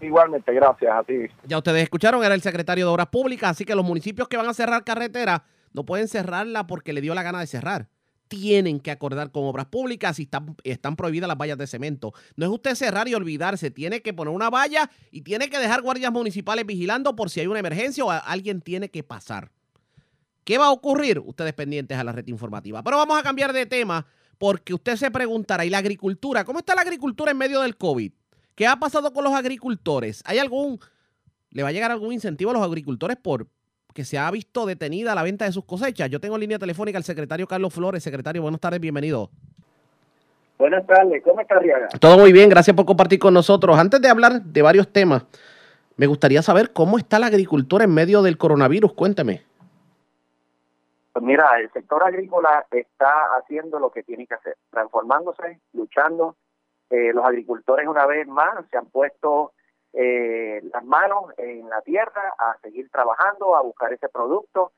Igualmente, gracias a ti. Ya ustedes escucharon, era el secretario de Obras Públicas, así que los municipios que van a cerrar carretera no pueden cerrarla porque le dio la gana de cerrar. Tienen que acordar con obras públicas y están, están prohibidas las vallas de cemento. No es usted cerrar y olvidarse, tiene que poner una valla y tiene que dejar guardias municipales vigilando por si hay una emergencia o alguien tiene que pasar. ¿Qué va a ocurrir? Ustedes pendientes a la red informativa. Pero vamos a cambiar de tema porque usted se preguntará, ¿y la agricultura? ¿Cómo está la agricultura en medio del COVID? ¿Qué ha pasado con los agricultores? ¿Hay algún, le va a llegar algún incentivo a los agricultores por que se ha visto detenida la venta de sus cosechas? Yo tengo en línea telefónica al secretario Carlos Flores. Secretario, buenas tardes, bienvenido. Buenas tardes, ¿cómo está Riaga? Todo muy bien, gracias por compartir con nosotros. Antes de hablar de varios temas, me gustaría saber cómo está la agricultura en medio del coronavirus. Cuénteme. Pues mira, el sector agrícola está haciendo lo que tiene que hacer, transformándose, luchando. Eh, los agricultores una vez más se han puesto eh, las manos en la tierra a seguir trabajando, a buscar ese producto.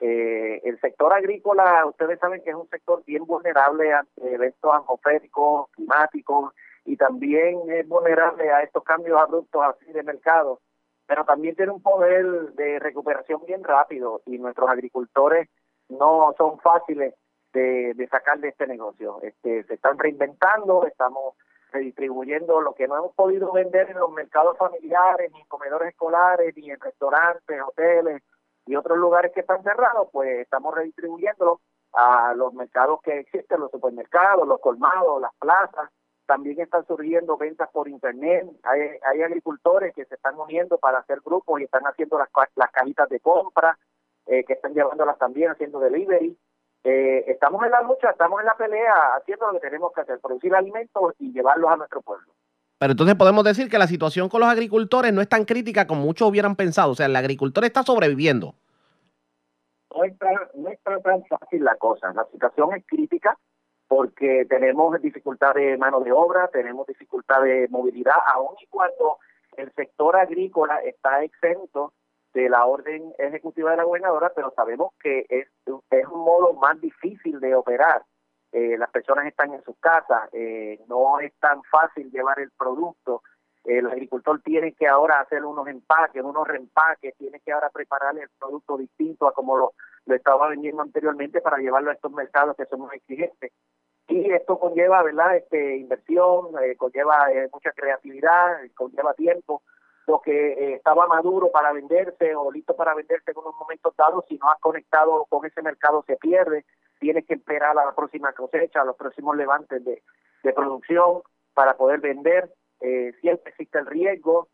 Eh, el sector agrícola, ustedes saben que es un sector bien vulnerable a eventos atmosféricos, climáticos, y también es vulnerable a estos cambios abruptos así de mercado, pero también tiene un poder de recuperación bien rápido y nuestros agricultores no son fáciles de, sacar de este negocio. Este, se están reinventando, estamos redistribuyendo lo que no hemos podido vender en los mercados familiares, ni en comedores escolares, ni en restaurantes, hoteles y otros lugares que están cerrados, pues estamos redistribuyéndolo a los mercados que existen, los supermercados, los colmados, las plazas, también están surgiendo ventas por internet, hay, hay agricultores que se están uniendo para hacer grupos y están haciendo las, las cajitas de compra, eh, que están llevándolas también haciendo delivery. Eh, estamos en la lucha, estamos en la pelea, haciendo lo que tenemos que hacer, producir alimentos y llevarlos a nuestro pueblo. Pero entonces podemos decir que la situación con los agricultores no es tan crítica como muchos hubieran pensado. O sea, el agricultor está sobreviviendo. No está, no está tan fácil la cosa. La situación es crítica porque tenemos dificultad de mano de obra, tenemos dificultad de movilidad, aun y cuando el sector agrícola está exento de la orden ejecutiva de la gobernadora, pero sabemos que es, es un modo más difícil de operar. Eh, las personas están en sus casas, eh, no es tan fácil llevar el producto. El agricultor tiene que ahora hacer unos empaques, unos reempaques, tiene que ahora preparar el producto distinto a como lo, lo estaba vendiendo anteriormente para llevarlo a estos mercados que son muy exigentes. Y esto conlleva, ¿verdad?, este, inversión, eh, conlleva eh, mucha creatividad, conlleva tiempo. Lo que eh, estaba maduro para venderse o listo para venderse en unos momentos dados, si no has conectado con ese mercado, se pierde. Tienes que esperar a la próxima cosecha, a los próximos levantes de, de producción para poder vender. siempre existe el riesgo.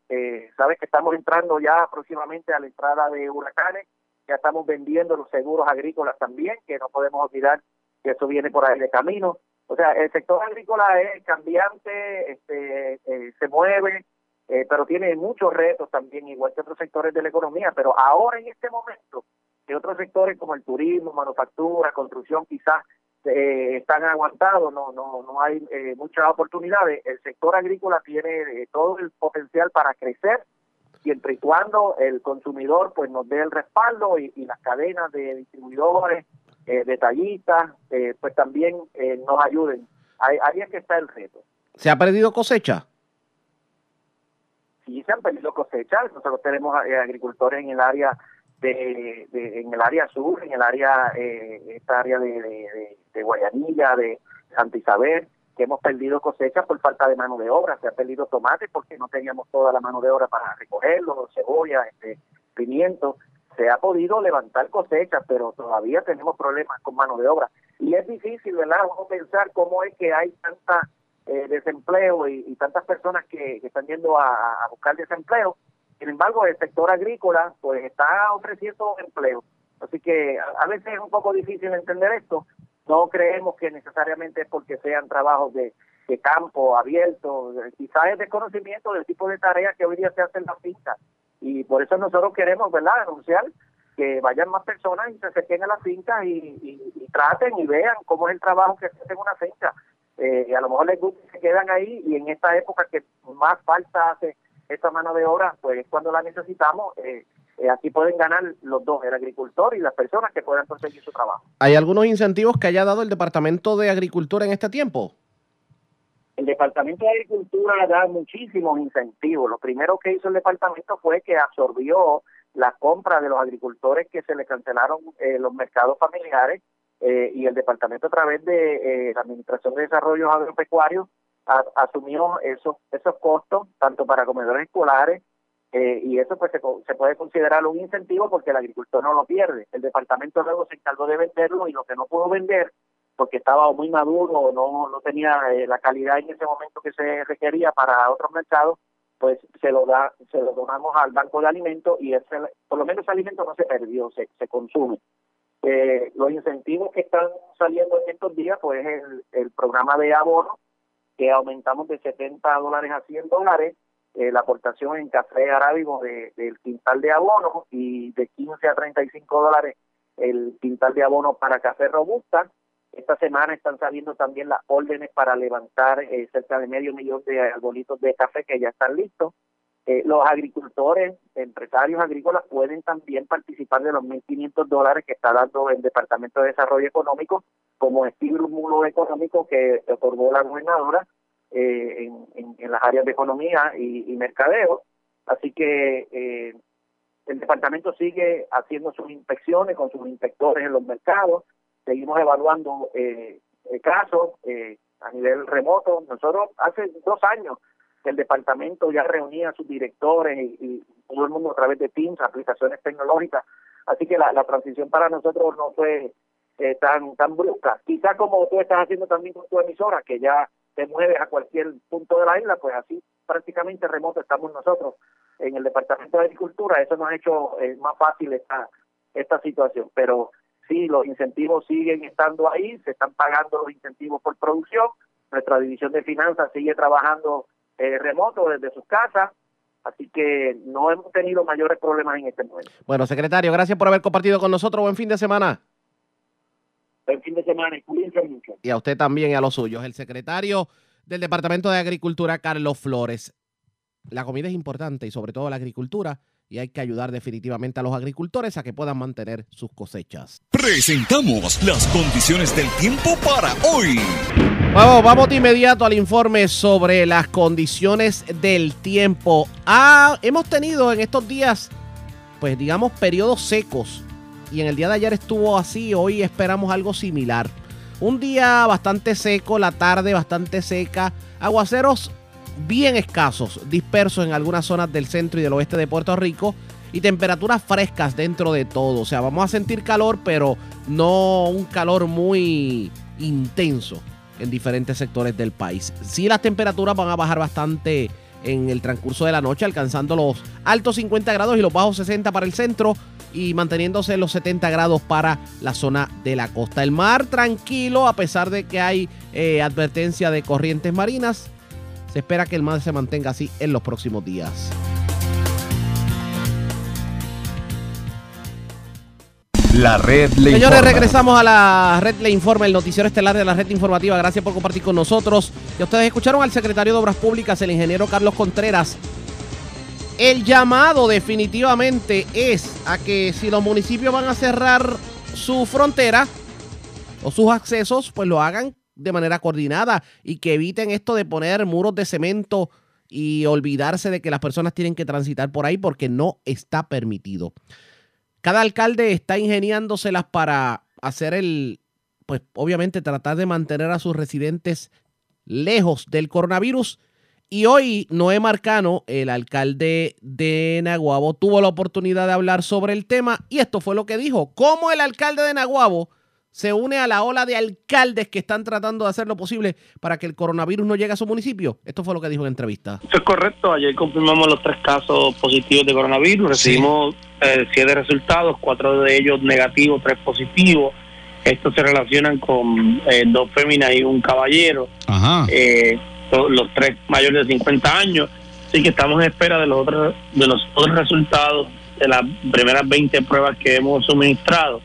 Sabes que estamos entrando ya próximamente a la entrada de huracanes. Ya estamos vendiendo los seguros agrícolas también, que no podemos olvidar que eso viene por ahí de camino. O sea, el sector agrícola es cambiante, este, eh, se mueve, eh, pero tiene muchos retos también, igual que otros sectores de la economía. Pero ahora, en este momento, que otros sectores como el turismo, manufactura, construcción, quizás eh, están aguantados, no, no, no hay muchas oportunidades. El sector agrícola tiene todo el potencial para crecer siempre y cuando el consumidor pues nos dé el respaldo y las cadenas de distribuidores eh, detallistas, eh, pues también eh, nos ayuden. Ahí, es que está el reto. ¿Se ha perdido cosecha? Sí, se han perdido cosechas. Nosotros tenemos eh, agricultores en el área de, en el área sur, en el área esta área de, de, Guayanilla, de Santa Isabel, que hemos perdido cosechas por falta de mano de obra. Se ha perdido tomate porque no teníamos toda la mano de obra para recogerlo, cebolla, este, pimiento se ha podido levantar cosechas, pero todavía tenemos problemas con mano de obra. Y es difícil, ¿verdad? Uno pensar cómo es que hay tanta eh, desempleo y, tantas personas que, están yendo a, buscar desempleo. Sin embargo, el sector agrícola pues está ofreciendo empleo. Así que a, veces es un poco difícil entender esto. No creemos que necesariamente es porque sean trabajos de, campo abierto, quizás es desconocimiento del tipo de tareas que hoy día se hacen en la finca y por eso nosotros queremos, ¿verdad?, anunciar que vayan más personas y se acerquen a la finca y, traten y vean cómo es el trabajo que se hace en una finca. Eh, a lo mejor les gusta se quedan ahí y en esta época que más falta hace esta mano de obra, pues cuando la necesitamos, eh, eh, aquí pueden ganar los dos, el agricultor y las personas que puedan conseguir su trabajo. ¿Hay algunos incentivos que haya dado el Departamento de Agricultura en este tiempo? El Departamento de Agricultura da muchísimos incentivos. Lo primero que hizo el departamento fue que absorbió la compra de los agricultores que se le cancelaron eh, los mercados familiares eh, y el departamento a través de eh, la Administración de Desarrollo Agropecuario asumió esos esos costos tanto para comedores escolares y eso pues se, puede considerar un incentivo porque el agricultor no lo pierde. El departamento luego se encargó de venderlo y lo que no pudo vender porque estaba muy maduro o no, no tenía eh, la calidad en ese momento que se requería para otros mercados, pues se lo da, se lo donamos al banco de alimentos y ese, por lo menos ese alimento no se perdió, se, se consume. Eh, los incentivos que están saliendo en estos días, pues el, el programa de abono, que aumentamos de 70 dólares a 100 dólares, eh, la aportación en café arábigo de, del quintal de abono y de 15 a 35 dólares el quintal de abono para café robusta esta semana están saliendo también las órdenes para levantar eh, cerca de medio millón de arbolitos de café que ya están listos. Eh, los agricultores, empresarios agrícolas pueden también participar de los 1.500 dólares que está dando el Departamento de Desarrollo Económico como estímulo económico que otorgó la gobernadora eh, en, las áreas de economía y, mercadeo. Así que el departamento sigue haciendo sus inspecciones con sus inspectores en los mercados seguimos evaluando eh, casos eh, a nivel remoto. Nosotros hace dos años que el departamento ya reunía a sus directores y, todo el mundo a través de Teams, aplicaciones tecnológicas. Así que la, transición para nosotros no fue eh, tan brusca. Quizá como tú estás haciendo también con tu emisora, que ya te mueves a cualquier punto de la isla, pues así prácticamente remoto estamos nosotros en el Departamento de Agricultura. Eso nos ha hecho eh, más fácil esta situación. Pero sí, los incentivos siguen estando ahí, se están pagando los incentivos por producción. Nuestra división de finanzas sigue trabajando eh, remoto desde sus casas. Así que no hemos tenido mayores problemas en este momento. Bueno, secretario, gracias por haber compartido con nosotros. Buen fin de semana. Buen fin de semana y cuídense mucho. Y a usted también y a los suyos. El secretario del Departamento de Agricultura, Carlos Flores. La comida es importante y sobre todo la agricultura y hay que ayudar definitivamente a los agricultores a que puedan mantener sus cosechas. Presentamos las condiciones del tiempo para hoy. Vamos, vamos de inmediato al informe sobre las condiciones del tiempo. Ah, hemos tenido en estos días, pues digamos, periodos secos. Y en el día de ayer estuvo así, hoy esperamos algo similar. Un día bastante seco, la tarde bastante seca, aguaceros bien escasos, dispersos en algunas zonas del centro y del oeste de Puerto Rico y temperaturas frescas dentro de todo. O sea, vamos a sentir calor, pero no un calor muy intenso en diferentes sectores del país. Sí, las temperaturas van a bajar bastante en el transcurso de la noche, alcanzando los altos 50 grados y los bajos 60 para el centro y manteniéndose los 70 grados para la zona de la costa. El mar tranquilo, a pesar de que hay eh, advertencia de corrientes marinas. Se espera que el mar se mantenga así en los próximos días. La red le Señores, informa. regresamos a la red Le Informa, el noticiero estelar de la red informativa. Gracias por compartir con nosotros. Y ustedes escucharon al secretario de Obras Públicas, el ingeniero Carlos Contreras. El llamado definitivamente es a que si los municipios van a cerrar su frontera o sus accesos, pues lo hagan de manera coordinada y que eviten esto de poner muros de cemento y olvidarse de que las personas tienen que transitar por ahí porque no está permitido. Cada alcalde está ingeniándoselas para hacer el, pues obviamente tratar de mantener a sus residentes lejos del coronavirus. Y hoy Noé Marcano, el alcalde de Naguabo, tuvo la oportunidad de hablar sobre el tema y esto fue lo que dijo. ¿Cómo el alcalde de Naguabo se une a la ola de alcaldes que están tratando de hacer lo posible para que el coronavirus no llegue a su municipio? Esto fue lo que dijo en entrevista. Eso es correcto. Ayer confirmamos los tres casos positivos de coronavirus. Recibimos eh, siete resultados, cuatro de ellos negativos, tres positivos. Estos se relacionan con eh, dos féminas y un caballero. Eh, to- los tres mayores de 50 años. Así que estamos en espera de los otros, de los otros resultados de las primeras 20 pruebas que hemos suministrado.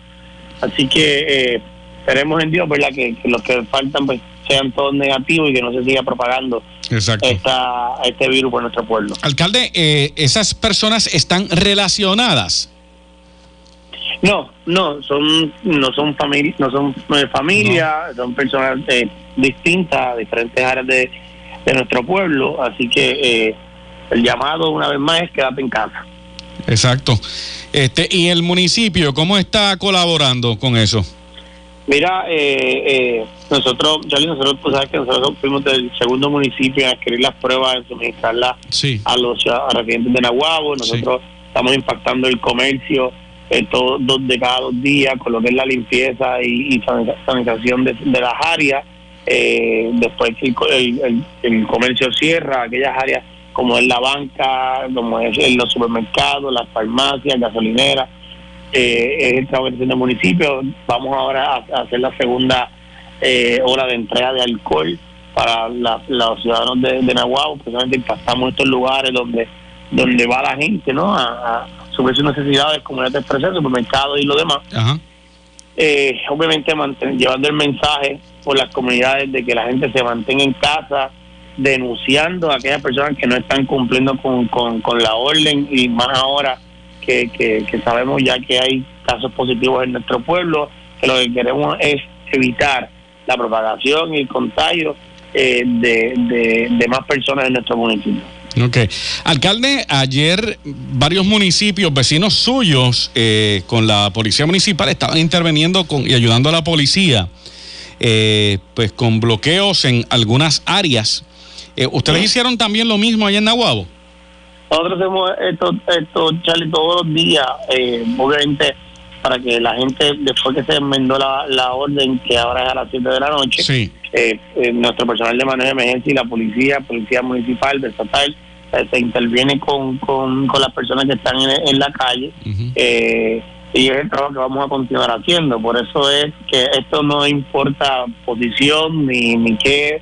Así que eh, esperemos en Dios, ¿verdad? Que, que los que faltan pues sean todos negativos y que no se siga propagando Exacto. esta, este virus por nuestro pueblo. Alcalde, eh, ¿esas personas están relacionadas? No, no, son no son familia, no son eh, familia, son personas eh, distintas, diferentes áreas de, de nuestro pueblo, así que eh, el llamado una vez más es quédate en casa. Exacto. Este, ¿Y el municipio cómo está colaborando con eso? Mira, eh, eh, nosotros, Charlie, nosotros, pues sabes que nosotros fuimos del segundo municipio en adquirir las pruebas, en suministrarlas a los a residentes de Nahuabo. Nosotros estamos impactando el comercio eh, todos dos de cada dos días con lo que es la limpieza y, y sanitización de, de las áreas. Eh, después que el- el- el comercio cierra, aquellas áreas como es la banca, como es en los supermercados, las farmacias, gasolineras eh, es el trabajo que está haciendo el municipio. Vamos ahora a, hacer la segunda eh, hora de entrega de alcohol para la- los ciudadanos de, de Nahuatl, precisamente impactamos estos lugares donde donde va la gente, ¿no? A, a sus necesidades, como ya te expresé, supermercados y lo demás. Eh, obviamente manten- llevando el mensaje por las comunidades de que la gente se mantenga en casa, denunciando a aquellas personas que no están cumpliendo con, con, con la orden y más ahora que, que, sabemos ya que hay casos positivos en nuestro pueblo, que lo que queremos es evitar la propagación y el contagio eh, de, de, de más personas en nuestro municipio. Ok. Alcalde, ayer varios municipios, vecinos suyos, eh, con la policía municipal, estaban interviniendo con, y ayudando a la policía, eh, pues con bloqueos en algunas áreas. Eh, ¿Ustedes hicieron también lo mismo allá en Nahuabo? Nosotros hacemos esto, esto Charlie, todos los días, eh, obviamente para que la gente, después que se enmendó la, la orden, que ahora es a las 7 de la noche, eh, eh, nuestro personal de manejo de emergencia y la policía, policía municipal, de estatal, se interviene con, con, las personas que están en, la calle. y es el trabajo que vamos a continuar haciendo. Por eso es que esto no importa posición ni, ni qué,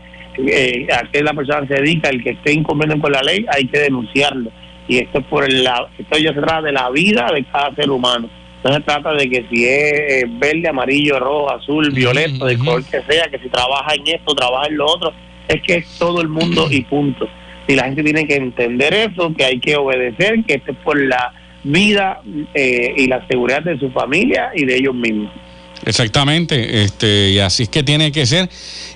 a qué la persona se dedica, el que esté incumpliendo con la ley, hay que denunciarlo y esto es por el lado, esto ya se trata de la vida de cada ser humano. No se trata de que si es verde, amarillo, rojo, azul, violeta, de color que sea, que si trabaja en esto, trabaja en lo otro, es que es todo el mundo y punto. Y la gente tiene que entender eso, que hay que obedecer, que esto es por la vida eh, y la seguridad de su familia y de ellos mismos. Exactamente, este, y así es que tiene que ser.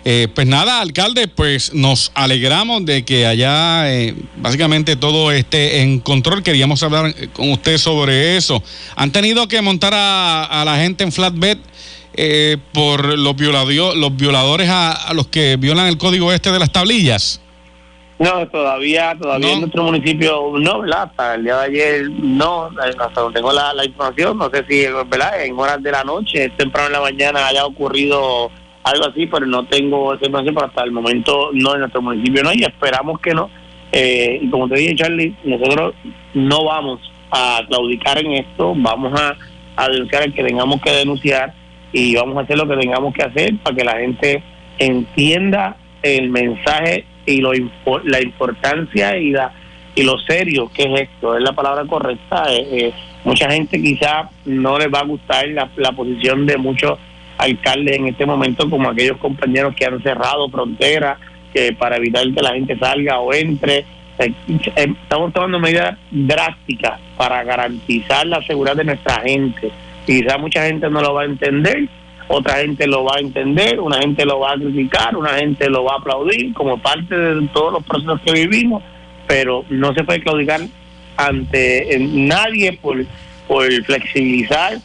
Eh, pues nada, alcalde, pues nos alegramos de que allá eh, básicamente todo esté en control. Queríamos hablar eh, con usted sobre eso. ¿Han tenido que montar a, la gente en flatbed por los, los violadores a los que violan el código este de las tablillas? No, todavía, todavía en nuestro municipio no, ¿verdad? Hasta el día de ayer no, hasta donde tengo la, información, no sé si, ¿verdad? En horas de la noche, temprano en la mañana haya ocurrido algo así, pero no tengo esa información, pero hasta el momento no, en nuestro municipio no, y esperamos que no. Eh, y como te dije, Charlie, nosotros no vamos a claudicar en esto, vamos a, a denunciar el que tengamos que denunciar y vamos a hacer lo que tengamos que hacer para que la gente entienda el mensaje y lo, la importancia y la y lo serio que es esto, es la palabra correcta. Eh, eh, mucha gente quizá no les va a gustar la, la posición de muchos alcaldes en este momento, como aquellos compañeros que han cerrado fronteras que para evitar que la gente salga o entre. Eh, estamos tomando medidas drásticas para garantizar la seguridad de nuestra gente. Quizá mucha gente no lo va a entender, otra gente lo va a entender, una gente lo va a criticar, una gente lo va a aplaudir como parte de todos los procesos que vivimos, pero no se puede claudicar ante nadie por, por flexibilizar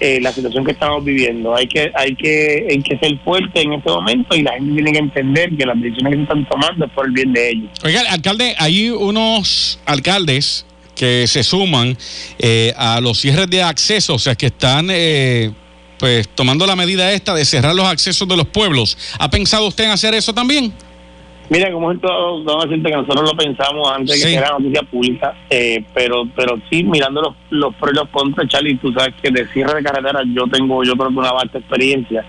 eh, la situación que estamos viviendo. Hay que, hay que, hay que ser fuerte en este momento y la gente tiene que entender que las decisiones que están tomando es por el bien de ellos. Oiga, alcalde, hay unos alcaldes que se suman eh, a los cierres de acceso, o sea, que están eh, pues tomando la medida esta de cerrar los accesos de los pueblos. ¿Ha pensado usted en hacer eso también? Mira, como es todo, vamos que nosotros lo pensamos antes de que era noticia pública, eh, pero pero sí, mirando los, los pros y los contras, Charlie, tú sabes que de cierre de carretera yo tengo, yo creo que una vasta experiencia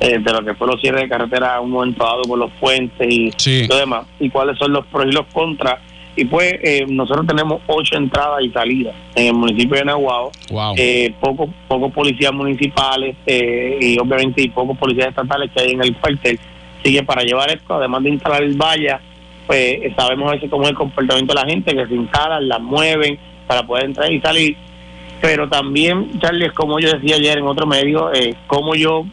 eh, de lo que fue los cierres de carretera a un momento dado por los puentes y lo demás, y cuáles son los pros y los contras y pues eh, nosotros tenemos ocho entradas y salidas en el municipio de Nahuatl. Eh, pocos pocos policías municipales eh, y obviamente y pocos policías estatales que hay en el cuartel. Así para llevar esto, además de instalar el valla, pues sabemos a veces cómo es el comportamiento de la gente, que se instalan, la mueven para poder entrar y salir. Pero también, Charlie, como yo decía ayer en otro medio, eh, cómo yo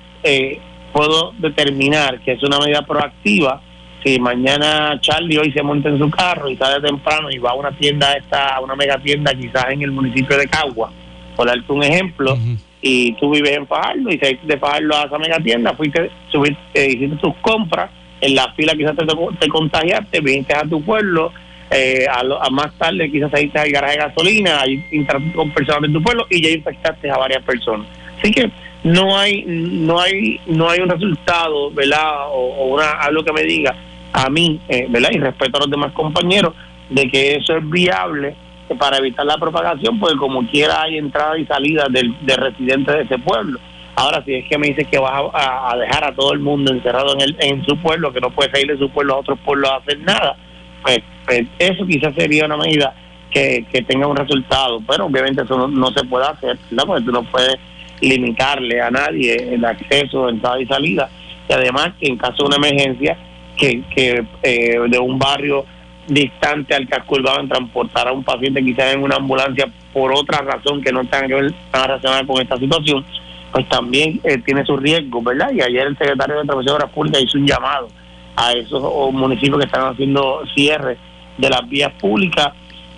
puedo determinar que es una medida proactiva si mañana Charlie hoy se monta en su carro y sale temprano y va a una tienda esta, a una mega tienda quizás en el municipio de Cagua, por darte un ejemplo, y tú vives en Fajardo y saliste de Fajardo a esa mega tienda, fuiste, subiste, hiciste tus compras, en la fila quizás te, te contagiaste, viniste a tu pueblo, eh, a, más tarde quizás saliste al garaje de gasolina, ahí interactuaste con personas de tu pueblo y ya infectaste a varias personas. Así que no hay no hay no hay un resultado, ¿verdad? O, o una, algo que me diga a mí, eh, ¿verdad? Y respeto a los demás compañeros, de que eso es viable para evitar la propagación, porque como quiera hay entrada y salida de, residentes de ese pueblo. Ahora, si es que me dices que vas a, dejar a todo el mundo encerrado en, el, en su pueblo, que no puede salir de su pueblo a otros pueblos a hacer nada, pues, pues eso quizás sería una medida que, tenga un resultado, pero obviamente eso no, se puede hacer, ¿verdad? Porque tú no puedes limitarle a nadie el acceso, entrada y salida. Y además que en caso de una emergencia, que, que eh, de un barrio distante al casco urbano transportar a un paciente quizás en una ambulancia por otra razón que no tenga que ver nada relacionada con esta situación, pues también eh, tiene su riesgo, ¿verdad? Y ayer el secretario de Transporte Obras Públicas hizo un llamado a esos municipios que están haciendo cierre de las vías públicas,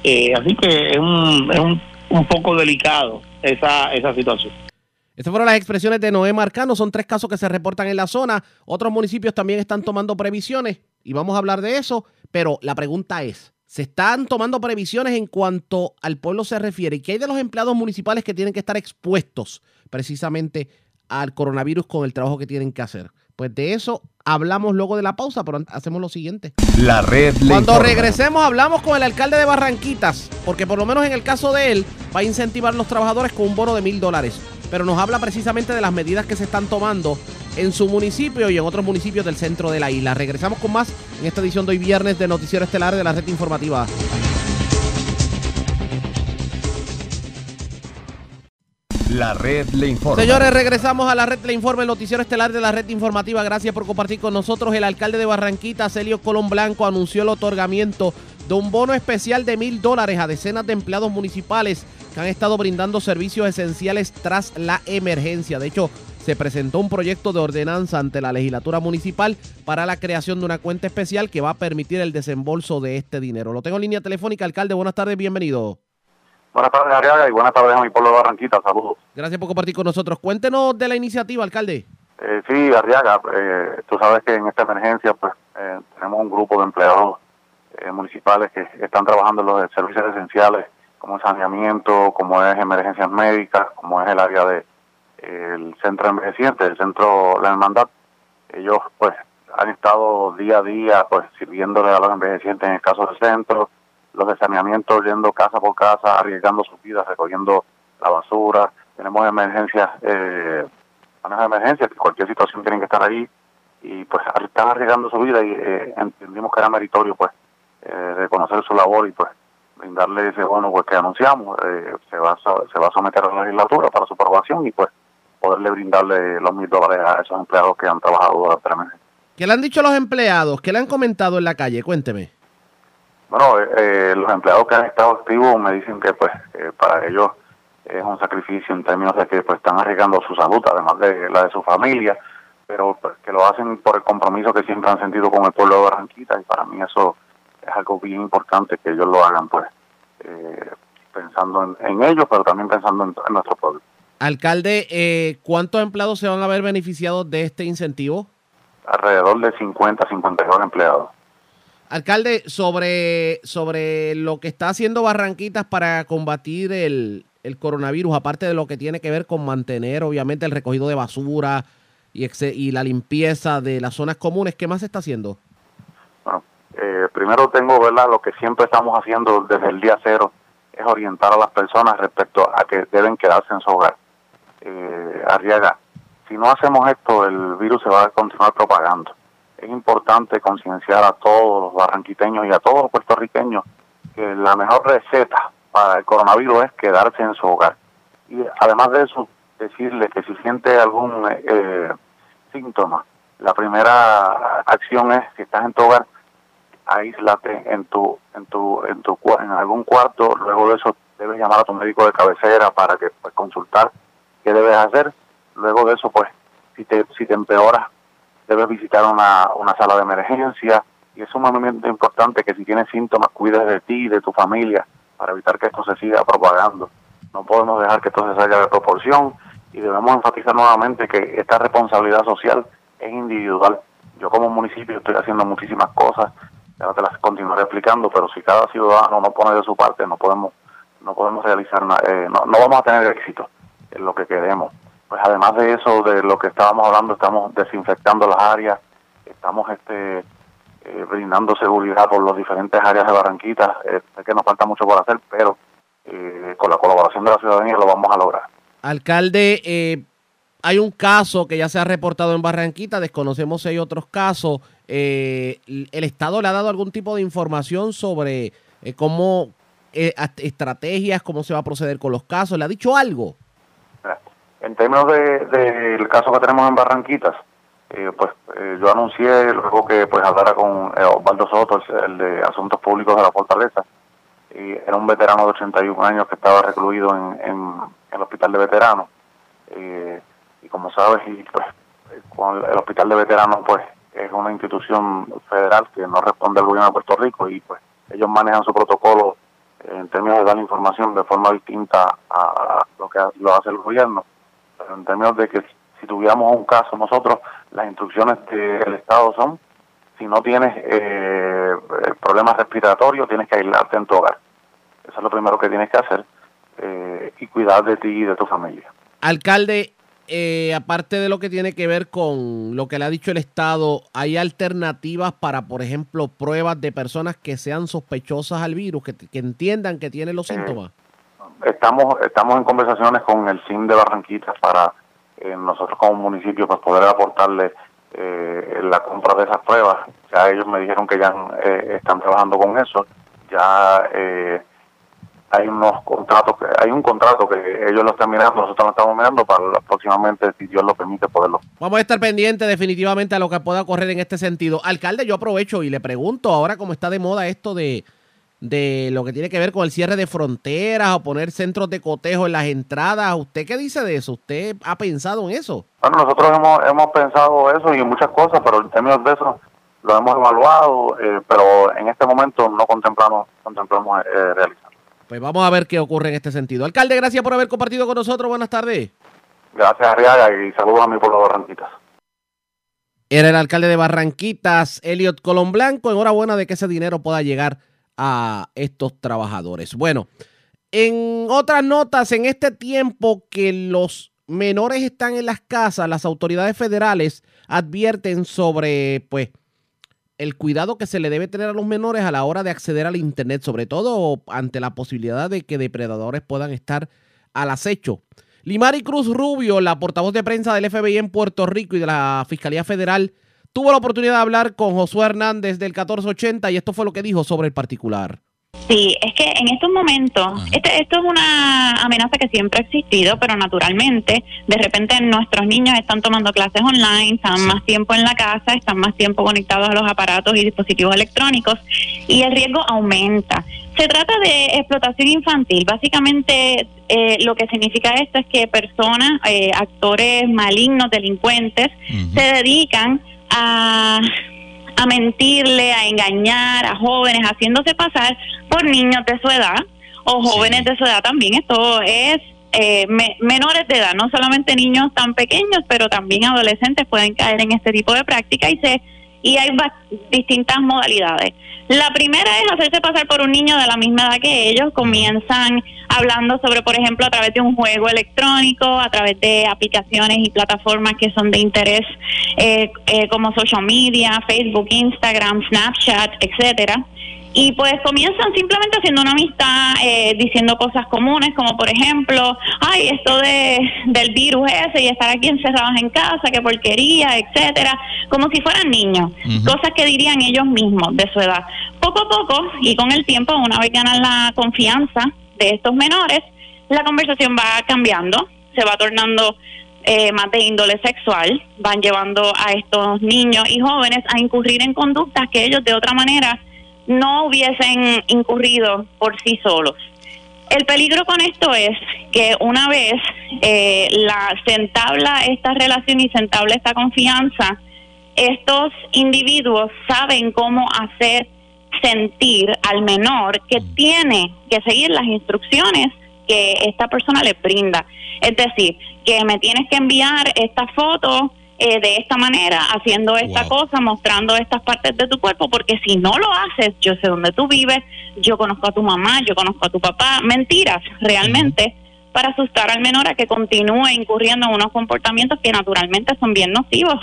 eh, así que es un, es un, un poco delicado esa, esa situación. Estas fueron las expresiones de Noé Marcano. Son tres casos que se reportan en la zona. Otros municipios también están tomando previsiones y vamos a hablar de eso. Pero la pregunta es, ¿se están tomando previsiones en cuanto al pueblo se refiere? ¿Y qué hay de los empleados municipales que tienen que estar expuestos precisamente al coronavirus con el trabajo que tienen que hacer? Pues de eso hablamos luego de la pausa, pero hacemos lo siguiente. La red Cuando regresemos hablamos con el alcalde de Barranquitas, porque por lo menos en el caso de él va a incentivar a los trabajadores con un bono de mil dólares. Pero nos habla precisamente de las medidas que se están tomando en su municipio y en otros municipios del centro de la isla. Regresamos con más en esta edición de hoy viernes de Noticiero Estelar de la Red Informativa. La red le informa. Señores, regresamos a la red le informa, el noticiero estelar de la red informativa. Gracias por compartir con nosotros. El alcalde de Barranquita, Celio Colón Blanco, anunció el otorgamiento de un bono especial de mil dólares a decenas de empleados municipales que han estado brindando servicios esenciales tras la emergencia. De hecho, se presentó un proyecto de ordenanza ante la legislatura municipal para la creación de una cuenta especial que va a permitir el desembolso de este dinero. Lo tengo en línea telefónica, alcalde. Buenas tardes, bienvenido. Buenas tardes, Ariaga, y buenas tardes a mi pueblo de Barranquita. Saludos. Gracias por compartir con nosotros. Cuéntenos de la iniciativa, alcalde. Eh, sí, Arriaga, eh, tú sabes que en esta emergencia pues eh, tenemos un grupo de empleados municipales que están trabajando en los servicios esenciales como saneamiento, como es emergencias médicas, como es el área de el centro envejeciente, el centro la hermandad. Ellos pues han estado día a día pues sirviéndole a los envejecientes en el caso del centro, los de saneamiento yendo casa por casa, arriesgando sus vidas, recogiendo la basura. Tenemos emergencias, eh, de emergencias, cualquier situación tienen que estar ahí y pues están arriesgando su vida y eh, entendimos que era meritorio pues eh, reconocer su labor y pues brindarle ese bono pues que anunciamos. Eh, se, va a, se va a someter a la legislatura para su aprobación y pues poderle brindarle los mil dólares a esos empleados que han trabajado durante la emergencia. ¿Qué le han dicho los empleados? ¿Qué le han comentado en la calle? Cuénteme. Bueno, eh, los empleados que han estado activos me dicen que pues eh, para ellos es un sacrificio en términos de que pues están arriesgando su salud, además de la de su familia, pero pues, que lo hacen por el compromiso que siempre han sentido con el pueblo de Barranquita y para mí eso es algo bien importante que ellos lo hagan pues pensando en, ellos, pero también pensando en, en nuestro pueblo. Alcalde, ¿cuántos empleados se van a ver beneficiados de este incentivo? Alrededor de 50, 52 empleados. Alcalde, sobre, sobre lo que está haciendo Barranquitas para combatir el, coronavirus, aparte de lo que tiene que ver con mantener, obviamente, el recogido de basura y, y la limpieza de las zonas comunes, ¿qué más se está haciendo? Eh, primero tengo, ¿verdad? Lo que siempre estamos haciendo desde el día cero es orientar a las personas respecto a que deben quedarse en su hogar. Eh, Arriaga, si no hacemos esto, el virus se va a continuar propagando es importante concienciar a todos los barranquiteños y a todos los puertorriqueños que la mejor receta para el coronavirus es quedarse en su hogar. Y además de eso, decirle que si siente algún eh, síntoma, la primera acción es, si estás en tu hogar, aíslate en tu, en tu, en tu, en algún cuarto, luego de eso debes llamar a tu médico de cabecera para que pues, consultar qué debes hacer, luego de eso pues si te, si te empeoras debes visitar una, una sala de emergencia y es sumamente importante que si tienes síntomas cuides de ti y de tu familia para evitar que esto se siga propagando. No podemos dejar que esto se salga de proporción y debemos enfatizar nuevamente que esta responsabilidad social es individual. Yo como municipio estoy haciendo muchísimas cosas, ya te las continuaré explicando, pero si cada ciudadano no pone de su parte, no podemos no podemos realizar nada, eh, no, no vamos a tener éxito en lo que queremos pues además de eso, de lo que estábamos hablando, estamos desinfectando las áreas, estamos este eh, brindando seguridad por las diferentes áreas de Barranquita. Eh, sé que nos falta mucho por hacer, pero eh, con la colaboración de la ciudadanía lo vamos a lograr. Alcalde, hay un caso que ya se ha reportado en Barranquita, desconocemos si hay otros casos. ¿El Estado le ha dado algún tipo de información sobre cómo estrategias, cómo se va a proceder con los casos? ¿Le ha dicho algo? En términos del de, caso que tenemos en Barranquitas, eh, pues eh, yo anuncié luego que pues hablara con eh, Osvaldo Soto, el, de Asuntos Públicos de la Fortaleza, y era un veterano de 81 años que estaba recluido en, el hospital de veteranos. y como sabes, y pues con el hospital de veteranos pues es una institución federal que no responde al gobierno de Puerto Rico y pues ellos manejan su protocolo en términos de dar información de forma distinta a lo que lo hace el gobierno en términos de que si tuviéramos un caso nosotros, las instrucciones del Estado son, si no tienes eh, problemas respiratorios, tienes que aislarte en tu hogar. Eso es lo primero que tienes que hacer eh, y cuidar de ti y de tu familia. Alcalde, eh, aparte de lo que tiene que ver con lo que le ha dicho el Estado, ¿hay alternativas para, por ejemplo, pruebas de personas que sean sospechosas al virus, que, entiendan que tienen los síntomas? Estamos, estamos en conversaciones con el CIN de Barranquitas para eh, nosotros como municipio pues poder aportarle eh, la compra de esas pruebas. Ya ellos me dijeron que ya están trabajando con eso. Ya eh, hay unos contratos, hay un contrato que ellos lo están mirando, nosotros lo estamos mirando para próximamente, si Dios lo permite, poderlo. Vamos a estar pendientes definitivamente a lo que pueda ocurrir en este sentido. Alcalde, yo aprovecho y le pregunto, ahora como está de moda esto de, de lo que tiene que ver con el cierre de fronteras o poner centros de cotejo en las entradas, ¿usted qué dice de eso? ¿Usted ha pensado en eso? Bueno, nosotros hemos, hemos pensado eso y muchas cosas, pero en términos de eso lo hemos evaluado, eh, pero en este momento no contemplamos, contemplamos eh, realizar. Pues vamos a ver qué ocurre en este sentido. Alcalde, gracias por haber compartido con nosotros. Buenas tardes. Gracias, Arriaga, y saludos a mi pueblo Barranquitas. Era el alcalde de Barranquitas, Elliot Colón Blanco. Enhorabuena de que ese dinero pueda llegar a estos trabajadores. Bueno, en otras notas, en este tiempo que los menores están en las casas, las autoridades federales advierten sobre, pues, el cuidado que se le debe tener a los menores a la hora de acceder al Internet, sobre todo ante la posibilidad de que depredadores puedan estar al acecho. Limari Cruz Rubio, la portavoz de prensa del FBI en Puerto Rico y de la Fiscalía Federal, tuvo la oportunidad de hablar con Josué Hernández del 1480 y esto fue lo que dijo sobre el particular. Sí, es que en estos momentos, este, esto es una amenaza que siempre ha existido, pero naturalmente, de repente nuestros niños están tomando clases online, están más tiempo en la casa, están más tiempo conectados a los aparatos y dispositivos electrónicos y el riesgo aumenta. Se trata de explotación infantil. Básicamente, eh, lo que significa esto es que personas, eh, actores malignos, delincuentes, se dedican a a mentirle, a engañar a jóvenes, haciéndose pasar por niños de su edad o jóvenes de su edad también. Esto es eh, menores de edad, no solamente niños tan pequeños, pero también adolescentes pueden caer en este tipo de práctica y se y hay distintas modalidades. La primera es hacerse pasar por un niño de la misma edad que ellos. Comienzan hablando sobre, por ejemplo, a través de un juego electrónico, a través de aplicaciones y plataformas que son de interés eh, eh, como social media, Facebook, Instagram, Snapchat, etcétera y pues comienzan simplemente haciendo una amistad, eh, diciendo cosas comunes, como por ejemplo, ay, esto de del virus ese y estar aquí encerrados en casa, qué porquería, etcétera, como si fueran niños, cosas que dirían ellos mismos de su edad. Poco a poco y con el tiempo, una vez ganan la confianza de estos menores, la conversación va cambiando, se va tornando eh, más de índole sexual, van llevando a estos niños y jóvenes a incurrir en conductas que ellos de otra manera no hubiesen incurrido por sí solos. El peligro con esto es que una vez eh, la, se entabla esta relación y se entabla esta confianza, estos individuos saben cómo hacer sentir al menor que tiene que seguir las instrucciones que esta persona le brinda. Es decir, que me tienes que enviar esta foto eh, de esta manera, haciendo esta cosa, mostrando estas partes de tu cuerpo, porque si no lo haces, yo sé dónde tú vives, yo conozco a tu mamá, yo conozco a tu papá, mentiras realmente, para asustar al menor a que continúe incurriendo en unos comportamientos que naturalmente son bien nocivos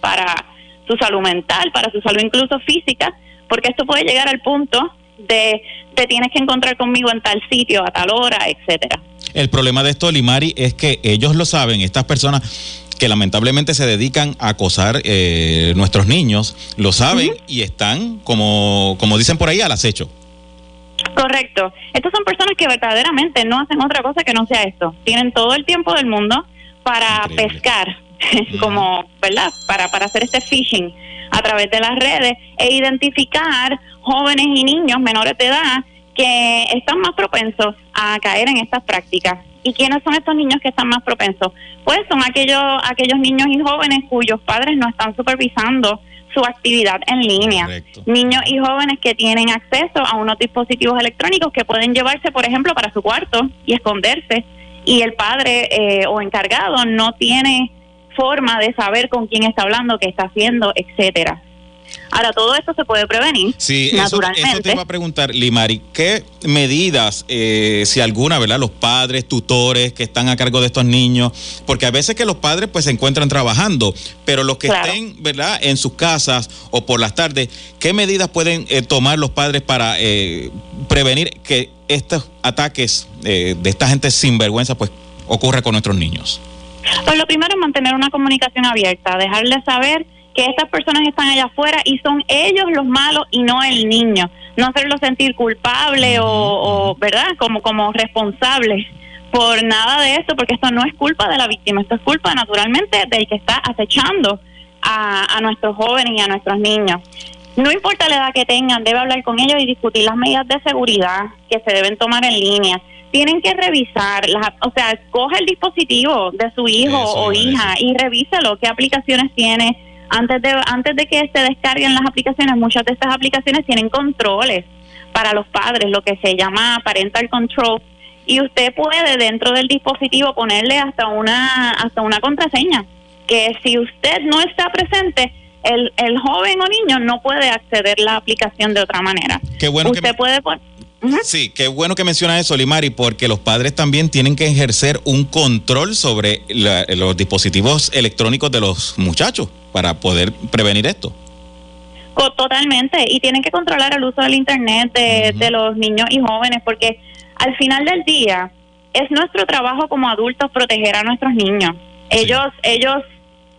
para su salud mental, para su salud incluso física, porque esto puede llegar al punto de te tienes que encontrar conmigo en tal sitio, a tal hora, etcétera. El problema de esto, Limari, es que ellos lo saben, estas personas que lamentablemente se dedican a acosar eh, nuestros niños, lo saben y están, como, como dicen por ahí, al acecho. Correcto. Estas son personas que verdaderamente no hacen otra cosa que no sea esto. Tienen todo el tiempo del mundo para pescar, como, ¿verdad? Para, para hacer este phishing a través de las redes e identificar jóvenes y niños menores de edad que están más propensos a caer en estas prácticas. ¿Y quiénes son estos niños que están más propensos? Pues son aquellos, aquellos niños y jóvenes cuyos padres no están supervisando su actividad en línea. Niños y jóvenes que tienen acceso a unos dispositivos electrónicos que pueden llevarse, por ejemplo, para su cuarto y esconderse. Y el padre eh, o encargado no tiene forma de saber con quién está hablando, qué está haciendo, etcétera. Ahora, todo esto se puede prevenir. Sí, naturalmente. Eso, te iba a preguntar, Limari, ¿qué medidas, eh, si alguna, ¿verdad? Los padres, tutores que están a cargo de estos niños, porque a veces que los padres pues se encuentran trabajando, pero los que estén, ¿verdad? En sus casas o por las tardes, ¿qué medidas pueden eh, tomar los padres para eh, prevenir que estos ataques de esta gente sinvergüenza pues ocurra con nuestros niños? Pues lo primero es mantener una comunicación abierta, dejarles saber que estas personas están allá afuera y son ellos los malos y no el niño. No hacerlo sentir culpable o, ¿verdad? Como, como responsable por nada de esto, porque esto no es culpa de la víctima, esto es culpa naturalmente del que está acechando a, a nuestros jóvenes y a nuestros niños. No importa la edad que tengan, debe hablar con ellos y discutir las medidas de seguridad que se deben tomar en línea tienen que revisar, las, o sea, coge el dispositivo de su hijo o hija y revíselo, qué aplicaciones tiene. Antes de, antes de que se descarguen las aplicaciones, muchas de estas aplicaciones tienen controles para los padres, lo que se llama parental control, y usted puede dentro del dispositivo ponerle hasta una, hasta una contraseña, que si usted no está presente, el, el joven o niño no puede acceder a la aplicación de otra manera. Qué bueno usted puede poner Sí, qué bueno que menciona eso, Limari, porque los padres también tienen que ejercer un control sobre los dispositivos electrónicos de los muchachos para poder prevenir esto. Totalmente, y tienen que controlar el uso del Internet de, los niños y jóvenes, porque al final del día es nuestro trabajo como adultos proteger a nuestros niños. Ellos, ellos,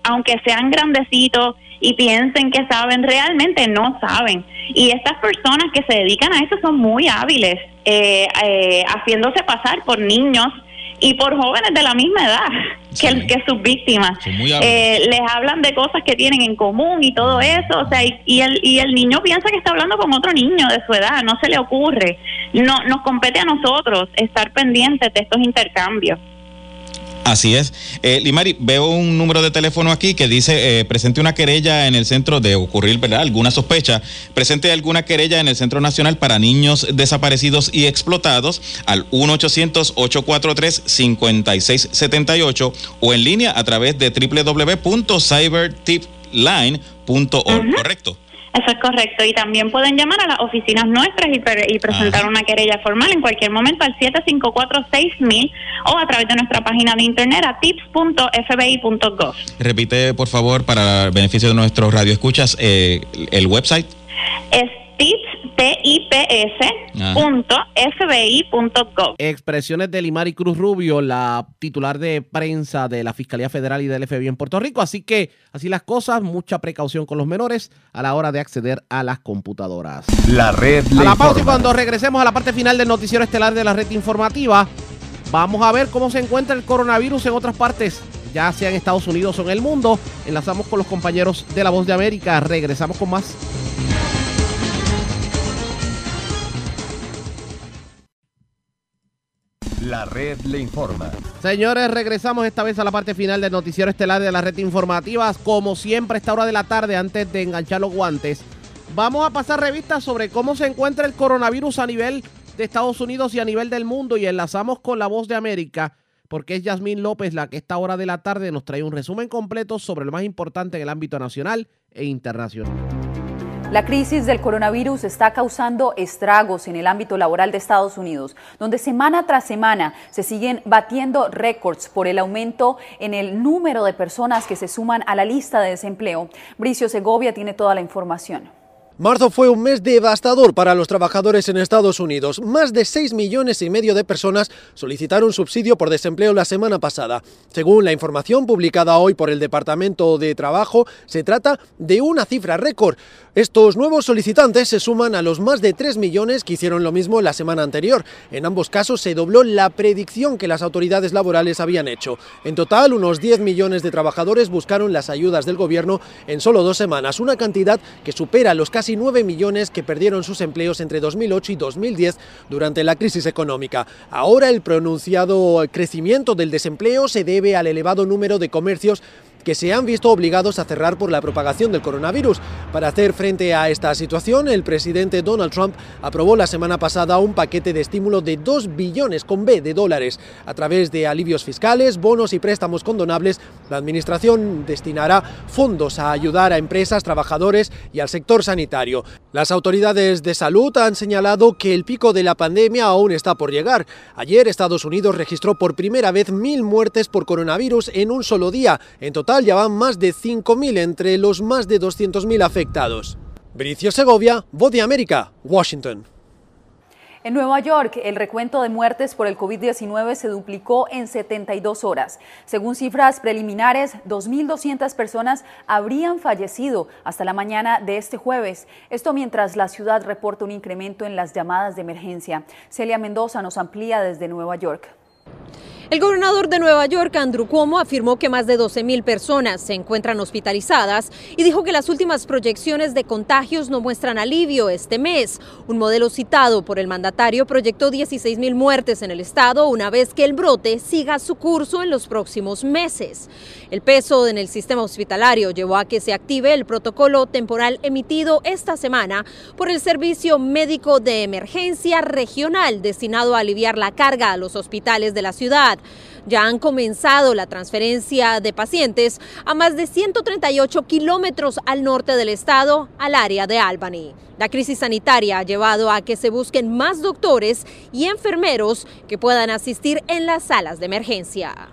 aunque sean grandecitos y piensen que saben, realmente no saben. Y estas personas que se dedican a eso son muy hábiles, eh, eh, haciéndose pasar por niños y por jóvenes de la misma edad que, que sus víctimas. Eh, les hablan de cosas que tienen en común y todo eso, o sea, y, el, y el niño piensa que está hablando con otro niño de su edad, no se le ocurre. No, nos compete a nosotros estar pendientes de estos intercambios. Así es. Eh, Limari, veo un número de teléfono aquí que dice, eh, presente una querella en el centro de ocurrir, ¿verdad? Alguna sospecha. Presente alguna querella en el Centro Nacional para Niños Desaparecidos y Explotados al 1-800-843-5678 o en línea a través de www.cybertipline.org, ¿correcto? Eso es correcto. Y también pueden llamar a las oficinas nuestras y, presentar una querella formal en cualquier momento al 754-6000 o a través de nuestra página de internet a tips.fbi.gov. Repite, por favor, para el beneficio de nuestros radioescuchas, eh, el website. Es tips.fbi.gov. Expresiones de Limari Cruz Rubio, la titular de prensa de la Fiscalía Federal y del FBI en Puerto Rico. Así que, así las cosas, mucha precaución con los menores a la hora de acceder a las computadoras. La red. A la pausa y cuando regresemos a la parte final del noticiero estelar de la red informativa, vamos a ver cómo se encuentra el coronavirus en otras partes ya sea en Estados Unidos o en el mundo. Enlazamos con los compañeros de La Voz de América. Regresamos con más. La red le informa. Señores, regresamos esta vez a la parte final del noticiero estelar de la red informativa. Como siempre, a esta hora de la tarde, antes de enganchar los guantes, vamos a pasar revistas sobre cómo se encuentra el coronavirus a nivel de Estados Unidos y a nivel del mundo. Y enlazamos con la voz de América, porque es Yasmín López la que a esta hora de la tarde nos trae un resumen completo sobre lo más importante en el ámbito nacional e internacional. La crisis del coronavirus está causando estragos en el ámbito laboral de Estados Unidos, donde semana tras semana se siguen batiendo récords por el aumento en el número de personas que se suman a la lista de desempleo. Bricio Segovia tiene toda la información. Marzo fue un mes devastador para los trabajadores en Estados Unidos. Más de 6 millones y medio de personas solicitaron subsidio por desempleo la semana pasada. Según la información publicada hoy por el Departamento de Trabajo, se trata de una cifra récord. Estos nuevos solicitantes se suman a los más de 3 millones que hicieron lo mismo la semana anterior. En ambos casos se dobló la predicción que las autoridades laborales habían hecho. En total, unos 10 millones de trabajadores buscaron las ayudas del gobierno en solo dos semanas, una cantidad que supera los casi 9 millones que perdieron sus empleos entre 2008 y 2010 durante la crisis económica. Ahora el pronunciado crecimiento del desempleo se debe al elevado número de comercios que se han visto obligados a cerrar por la propagación del coronavirus. Para hacer frente a esta situación, el presidente Donald Trump aprobó la semana pasada un paquete de estímulo de 2 billones con B de dólares. A través de alivios fiscales, bonos y préstamos condonables, la administración destinará fondos a ayudar a empresas, trabajadores y al sector sanitario. Las autoridades de salud han señalado que el pico de la pandemia aún está por llegar. Ayer Estados Unidos registró por primera vez mil muertes por coronavirus en un solo día. En total ya van más de 5.000 entre los más de 200.000 afectados. Bricio Segovia, Voz América, Washington. En Nueva York, el recuento de muertes por el COVID-19 se duplicó en 72 horas. Según cifras preliminares, 2.200 personas habrían fallecido hasta la mañana de este jueves. Esto mientras la ciudad reporta un incremento en las llamadas de emergencia. Celia Mendoza nos amplía desde Nueva York. El gobernador de Nueva York, Andrew Cuomo, afirmó que más de 12.000 personas se encuentran hospitalizadas y dijo que las últimas proyecciones de contagios no muestran alivio este mes. Un modelo citado por el mandatario proyectó 16.000 muertes en el estado una vez que el brote siga su curso en los próximos meses. El peso en el sistema hospitalario llevó a que se active el protocolo temporal emitido esta semana por el Servicio Médico de Emergencia Regional destinado a aliviar la carga a los hospitales de la ciudad. Ya han comenzado la transferencia de pacientes a más de 138 kilómetros al norte del estado, al área de Albany. La crisis sanitaria ha llevado a que se busquen más doctores y enfermeros que puedan asistir en las salas de emergencia.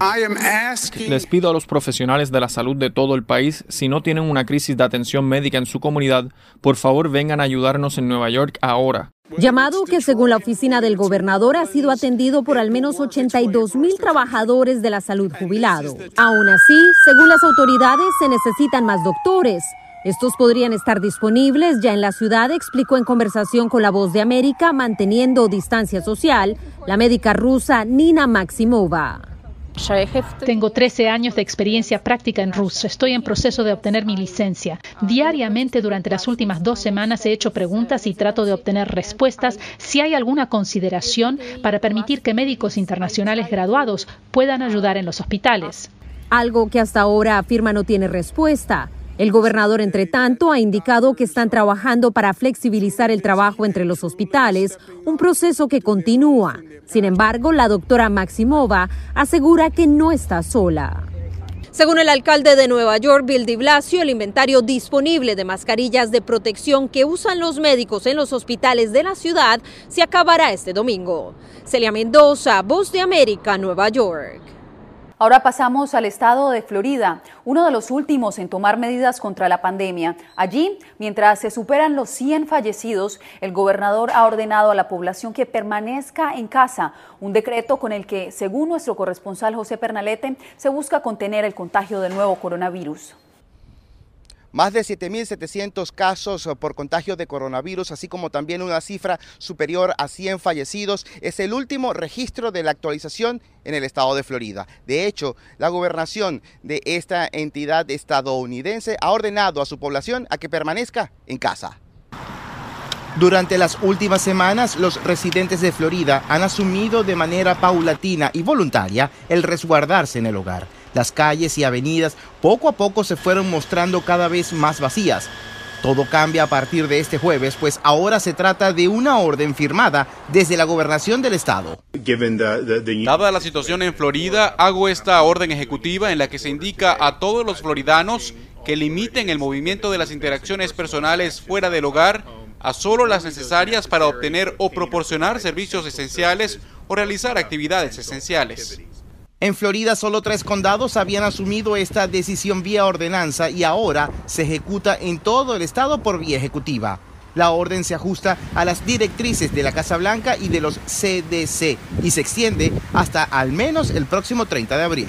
Les pido a los profesionales de la salud de todo el país, si no tienen una crisis de atención médica en su comunidad, por favor vengan a ayudarnos en Nueva York ahora. Llamado que según la oficina del gobernador ha sido atendido por al menos 82 mil trabajadores de la salud jubilados. Aún así, según las autoridades, se necesitan más doctores. Estos podrían estar disponibles ya en la ciudad, explicó en conversación con La Voz de América, manteniendo distancia social, la médica rusa Nina Maximova. Tengo 13 años de experiencia práctica en Rusia. Estoy en proceso de obtener mi licencia. Diariamente durante las últimas dos semanas he hecho preguntas y trato de obtener respuestas si hay alguna consideración para permitir que médicos internacionales graduados puedan ayudar en los hospitales. Algo que hasta ahora afirma no tiene respuesta. El gobernador, entre tanto, ha indicado que están trabajando para flexibilizar el trabajo entre los hospitales, un proceso que continúa. Sin embargo, la doctora Maximova asegura que no está sola. Según el alcalde de Nueva York, Bill de Blasio, el inventario disponible de mascarillas de protección que usan los médicos en los hospitales de la ciudad se acabará este domingo. Celia Mendoza, Voz de América, Nueva York. Ahora pasamos al estado de Florida, uno de los últimos en tomar medidas contra la pandemia. Allí, mientras se superan los 100 fallecidos, el gobernador ha ordenado a la población que permanezca en casa, un decreto con el que, según nuestro corresponsal José Pernalete, se busca contener el contagio del nuevo coronavirus. Más de 7.700 casos eh, por contagio de coronavirus, así como también una cifra superior a 100 fallecidos, es el último registro de la actualización en el estado de Florida. De hecho, la gobernación de esta entidad estadounidense ha ordenado a su población a que permanezca en casa. Durante las últimas semanas, los residentes de Florida han asumido de manera paulatina y voluntaria el resguardarse en el hogar. Las calles y avenidas poco a poco se fueron mostrando cada vez más vacías. Todo cambia a partir de este jueves, pues ahora se trata de una orden firmada desde la gobernación del estado. Dada la situación en Florida, hago esta orden ejecutiva en la que se indica a todos los floridanos que limiten el movimiento de las interacciones personales fuera del hogar a solo las necesarias para obtener o proporcionar servicios esenciales o realizar actividades esenciales. En Florida solo tres condados habían asumido esta decisión vía ordenanza y ahora se ejecuta en todo el estado por vía ejecutiva. La orden se ajusta a las directrices de la Casa Blanca y de los CDC y se extiende hasta al menos el próximo 30 de abril.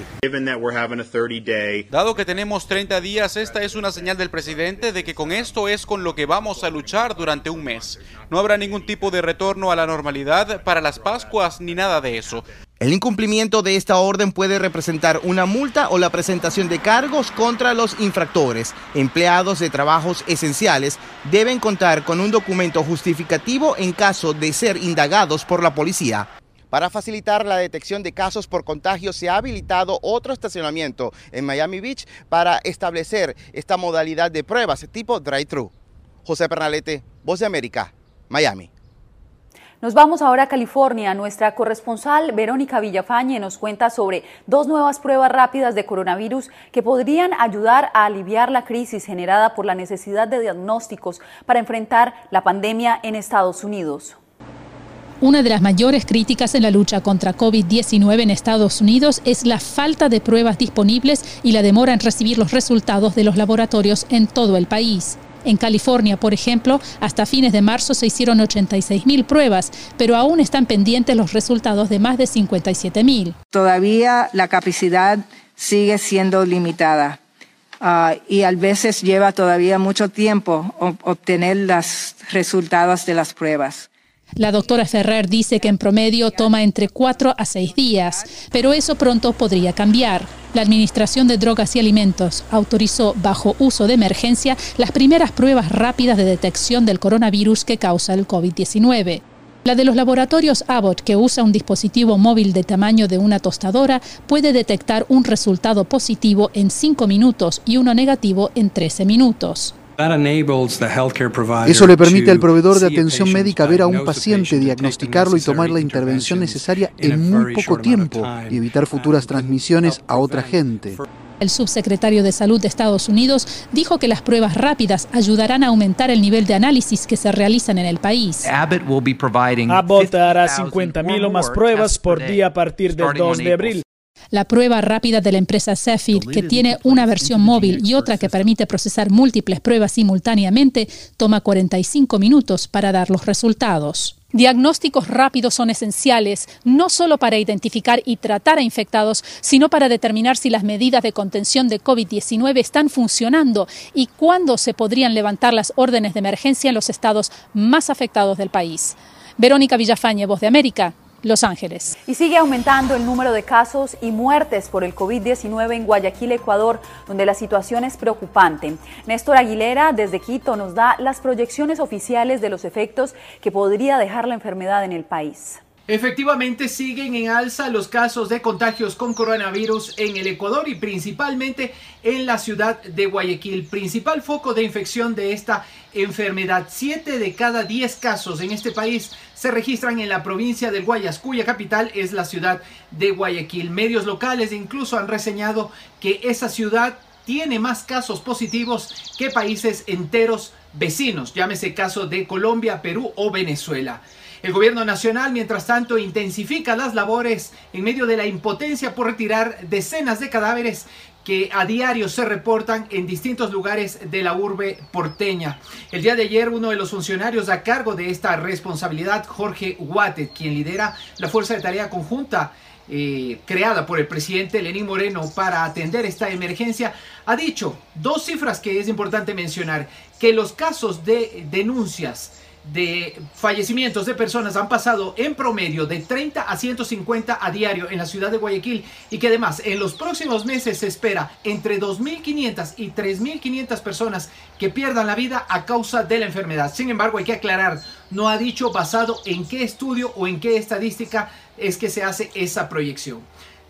Dado que tenemos 30 días, esta es una señal del presidente de que con esto es con lo que vamos a luchar durante un mes. No habrá ningún tipo de retorno a la normalidad para las Pascuas ni nada de eso. El incumplimiento de esta orden puede representar una multa o la presentación de cargos contra los infractores. Empleados de trabajos esenciales deben contar con un documento justificativo en caso de ser indagados por la policía. Para facilitar la detección de casos por contagio, se ha habilitado otro estacionamiento en Miami Beach para establecer esta modalidad de pruebas tipo drive-thru. José Pernalete, Voz de América, Miami. Nos vamos ahora a California. Nuestra corresponsal Verónica Villafañe nos cuenta sobre dos nuevas pruebas rápidas de coronavirus que podrían ayudar a aliviar la crisis generada por la necesidad de diagnósticos para enfrentar la pandemia en Estados Unidos. Una de las mayores críticas en la lucha contra COVID-19 en Estados Unidos es la falta de pruebas disponibles y la demora en recibir los resultados de los laboratorios en todo el país. En California, por ejemplo, hasta fines de marzo se hicieron 86 mil pruebas, pero aún están pendientes los resultados de más de 57 mil. Todavía la capacidad sigue siendo limitada. Ah, y a veces lleva todavía mucho tiempo obtener los resultados de las pruebas. La doctora Ferrer dice que en promedio toma entre 4 a 6 días, pero eso pronto podría cambiar. La Administración de Drogas y Alimentos autorizó bajo uso de emergencia las primeras pruebas rápidas de detección del coronavirus que causa el COVID-19. La de los laboratorios Abbott, que usa un dispositivo móvil de tamaño de una tostadora, puede detectar un resultado positivo en 5 minutos y uno negativo en 13 minutos. Eso le permite al proveedor de atención médica ver a un paciente, diagnosticarlo y tomar la intervención necesaria en muy poco tiempo y evitar futuras transmisiones a otra gente. El subsecretario de Salud de Estados Unidos dijo que las pruebas rápidas ayudarán a aumentar el nivel de análisis que se realizan en el país. Abbott hará 50.000 o más pruebas por día a partir del 2 de abril. La prueba rápida de la empresa Cepheid, que tiene una versión móvil y otra que permite procesar múltiples pruebas simultáneamente, toma 45 minutos para dar los resultados. Diagnósticos rápidos son esenciales, no solo para identificar y tratar a infectados, sino para determinar si las medidas de contención de COVID-19 están funcionando y cuándo se podrían levantar las órdenes de emergencia en los estados más afectados del país. Verónica Villafañe, Voz de América, los Ángeles. Y sigue aumentando el número de casos y muertes por el COVID-19 en Guayaquil, Ecuador, donde la situación es preocupante. Néstor Aguilera, desde Quito, nos da las proyecciones oficiales de los efectos que podría dejar la enfermedad en el país. Efectivamente siguen en alza los casos de contagios con coronavirus en el Ecuador y principalmente en la ciudad de Guayaquil, principal foco de infección de esta enfermedad. Siete de cada diez casos en este país se registran en la provincia del Guayas, cuya capital es la ciudad de Guayaquil. Medios locales incluso han reseñado que esa ciudad tiene más casos positivos que países enteros vecinos, llámese caso de Colombia, Perú o Venezuela. El gobierno nacional, mientras tanto, intensifica las labores en medio de la impotencia por retirar decenas de cadáveres que a diario se reportan en distintos lugares de la urbe porteña. El día de ayer uno de los funcionarios a cargo de esta responsabilidad, Jorge Guate, quien lidera la Fuerza de Tarea Conjunta eh, creada por el presidente Lenín Moreno para atender esta emergencia, ha dicho dos cifras que es importante mencionar, que los casos de denuncias de fallecimientos de personas han pasado en promedio de 30 a 150 a diario en la ciudad de Guayaquil y que además en los próximos meses se espera entre 2.500 y 3.500 personas que pierdan la vida a causa de la enfermedad. Sin embargo, hay que aclarar, no ha dicho basado en qué estudio o en qué estadística es que se hace esa proyección.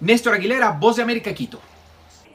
Néstor Aguilera, Voz de América, Quito.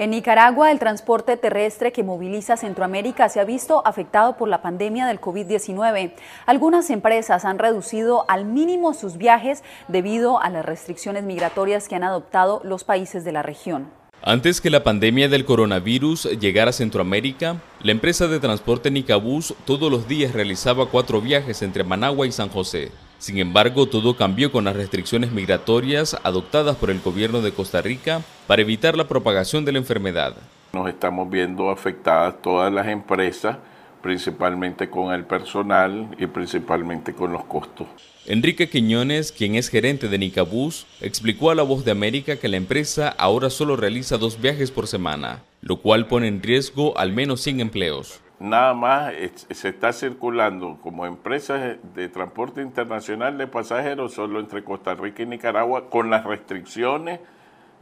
En Nicaragua, el transporte terrestre que moviliza Centroamérica se ha visto afectado por la pandemia del COVID-19. Algunas empresas han reducido al mínimo sus viajes debido a las restricciones migratorias que han adoptado los países de la región. Antes que la pandemia del coronavirus llegara a Centroamérica, la empresa de transporte Nicabús todos los días realizaba cuatro viajes entre Managua y San José. Sin embargo, todo cambió con las restricciones migratorias adoptadas por el gobierno de Costa Rica para evitar la propagación de la enfermedad. Nos estamos viendo afectadas todas las empresas, principalmente con el personal y principalmente con los costos. Enrique Quiñones, quien es gerente de Nicabús, explicó a La Voz de América que la empresa ahora solo realiza dos viajes por semana, lo cual pone en riesgo al menos 100 empleos nada más se está circulando como empresa de transporte internacional de pasajeros solo entre Costa Rica y Nicaragua con las restricciones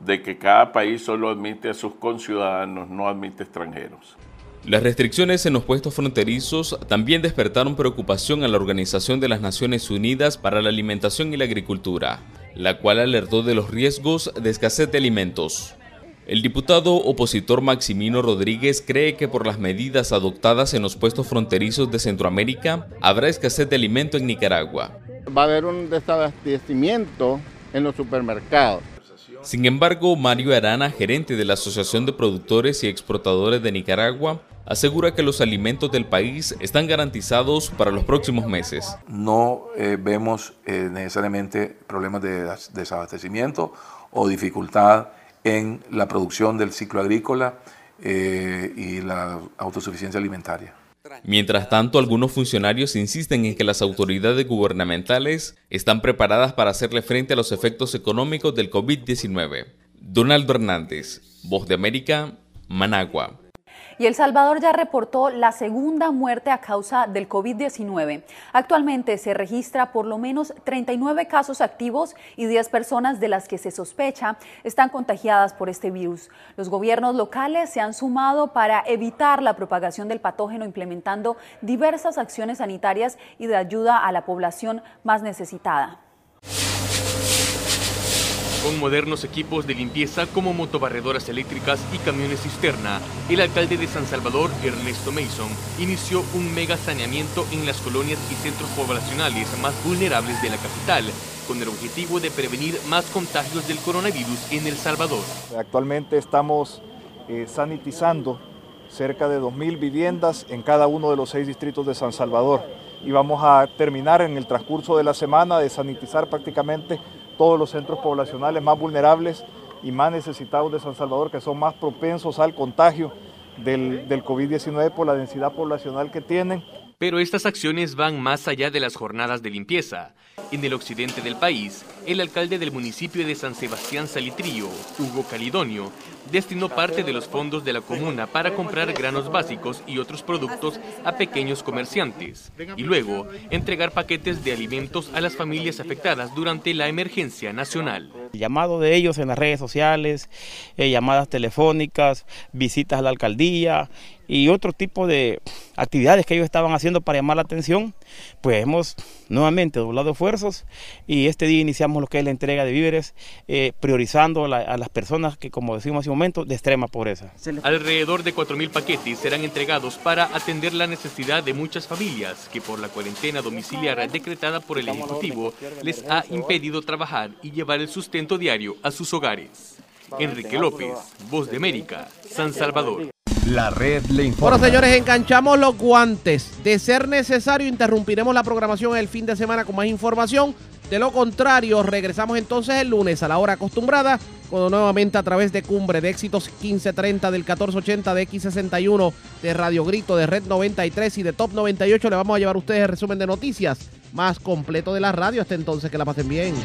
de que cada país solo admite a sus conciudadanos, no admite extranjeros. Las restricciones en los puestos fronterizos también despertaron preocupación a la Organización de las Naciones Unidas para la Alimentación y la Agricultura. la cual alertó de los riesgos de escasez de alimentos. El diputado opositor Maximino Rodríguez cree que por las medidas adoptadas en los puestos fronterizos de Centroamérica habrá escasez de alimento en Nicaragua. Va a haber un desabastecimiento en los supermercados. Sin embargo, Mario Arana, gerente de la Asociación de Productores y Exportadores de Nicaragua, asegura que los alimentos del país están garantizados para los próximos meses. No eh, vemos eh, necesariamente problemas de desabastecimiento o dificultad en la producción del ciclo agrícola eh, y la autosuficiencia alimentaria. Mientras tanto, algunos funcionarios insisten en que las autoridades gubernamentales están preparadas para hacerle frente a los efectos económicos del COVID-19. Donaldo Hernández, Voz de América, Managua. Y El Salvador ya reportó la segunda muerte a causa del COVID-19. Actualmente se registra por lo menos 39 casos activos y 10 personas de las que se sospecha están contagiadas por este virus. Los gobiernos locales se han sumado para evitar la propagación del patógeno implementando diversas acciones sanitarias y de ayuda a la población más necesitada con modernos equipos de limpieza como motobarredoras eléctricas y camiones cisterna, el alcalde de San Salvador, Ernesto Mason, inició un mega saneamiento en las colonias y centros poblacionales más vulnerables de la capital, con el objetivo de prevenir más contagios del coronavirus en El Salvador. Actualmente estamos eh, sanitizando cerca de 2.000 viviendas en cada uno de los seis distritos de San Salvador y vamos a terminar en el transcurso de la semana de sanitizar prácticamente todos los centros poblacionales más vulnerables y más necesitados de San Salvador, que son más propensos al contagio del, del COVID-19 por la densidad poblacional que tienen. Pero estas acciones van más allá de las jornadas de limpieza. En el occidente del país, el alcalde del municipio de San Sebastián Salitrillo, Hugo Calidonio, destinó parte de los fondos de la comuna para comprar granos básicos y otros productos a pequeños comerciantes y luego entregar paquetes de alimentos a las familias afectadas durante la emergencia nacional. El llamado de ellos en las redes sociales, eh, llamadas telefónicas, visitas a la alcaldía y otro tipo de actividades que ellos estaban haciendo para llamar la atención, pues hemos nuevamente doblado esfuerzos y este día iniciamos lo que es la entrega de víveres, eh, priorizando a, las personas que, como decimos hace un momento, de extrema pobreza. Alrededor de 4.000 paquetes serán entregados para atender la necesidad de muchas familias que por la cuarentena domiciliar decretada por el Ejecutivo les ha impedido trabajar y llevar el sustento diario a sus hogares. Enrique López, Voz de América, San Salvador. La red le informa. Bueno, señores, enganchamos los guantes. De ser necesario, interrumpiremos la programación el fin de semana con más información. De lo contrario, regresamos entonces el lunes a la hora acostumbrada, cuando nuevamente a través de Cumbre de Éxitos 1530 del 1480 de X61 de Radio Grito de Red 93 y de Top 98 le vamos a llevar a ustedes el resumen de noticias más completo de la radio. Hasta entonces, que la pasen bien.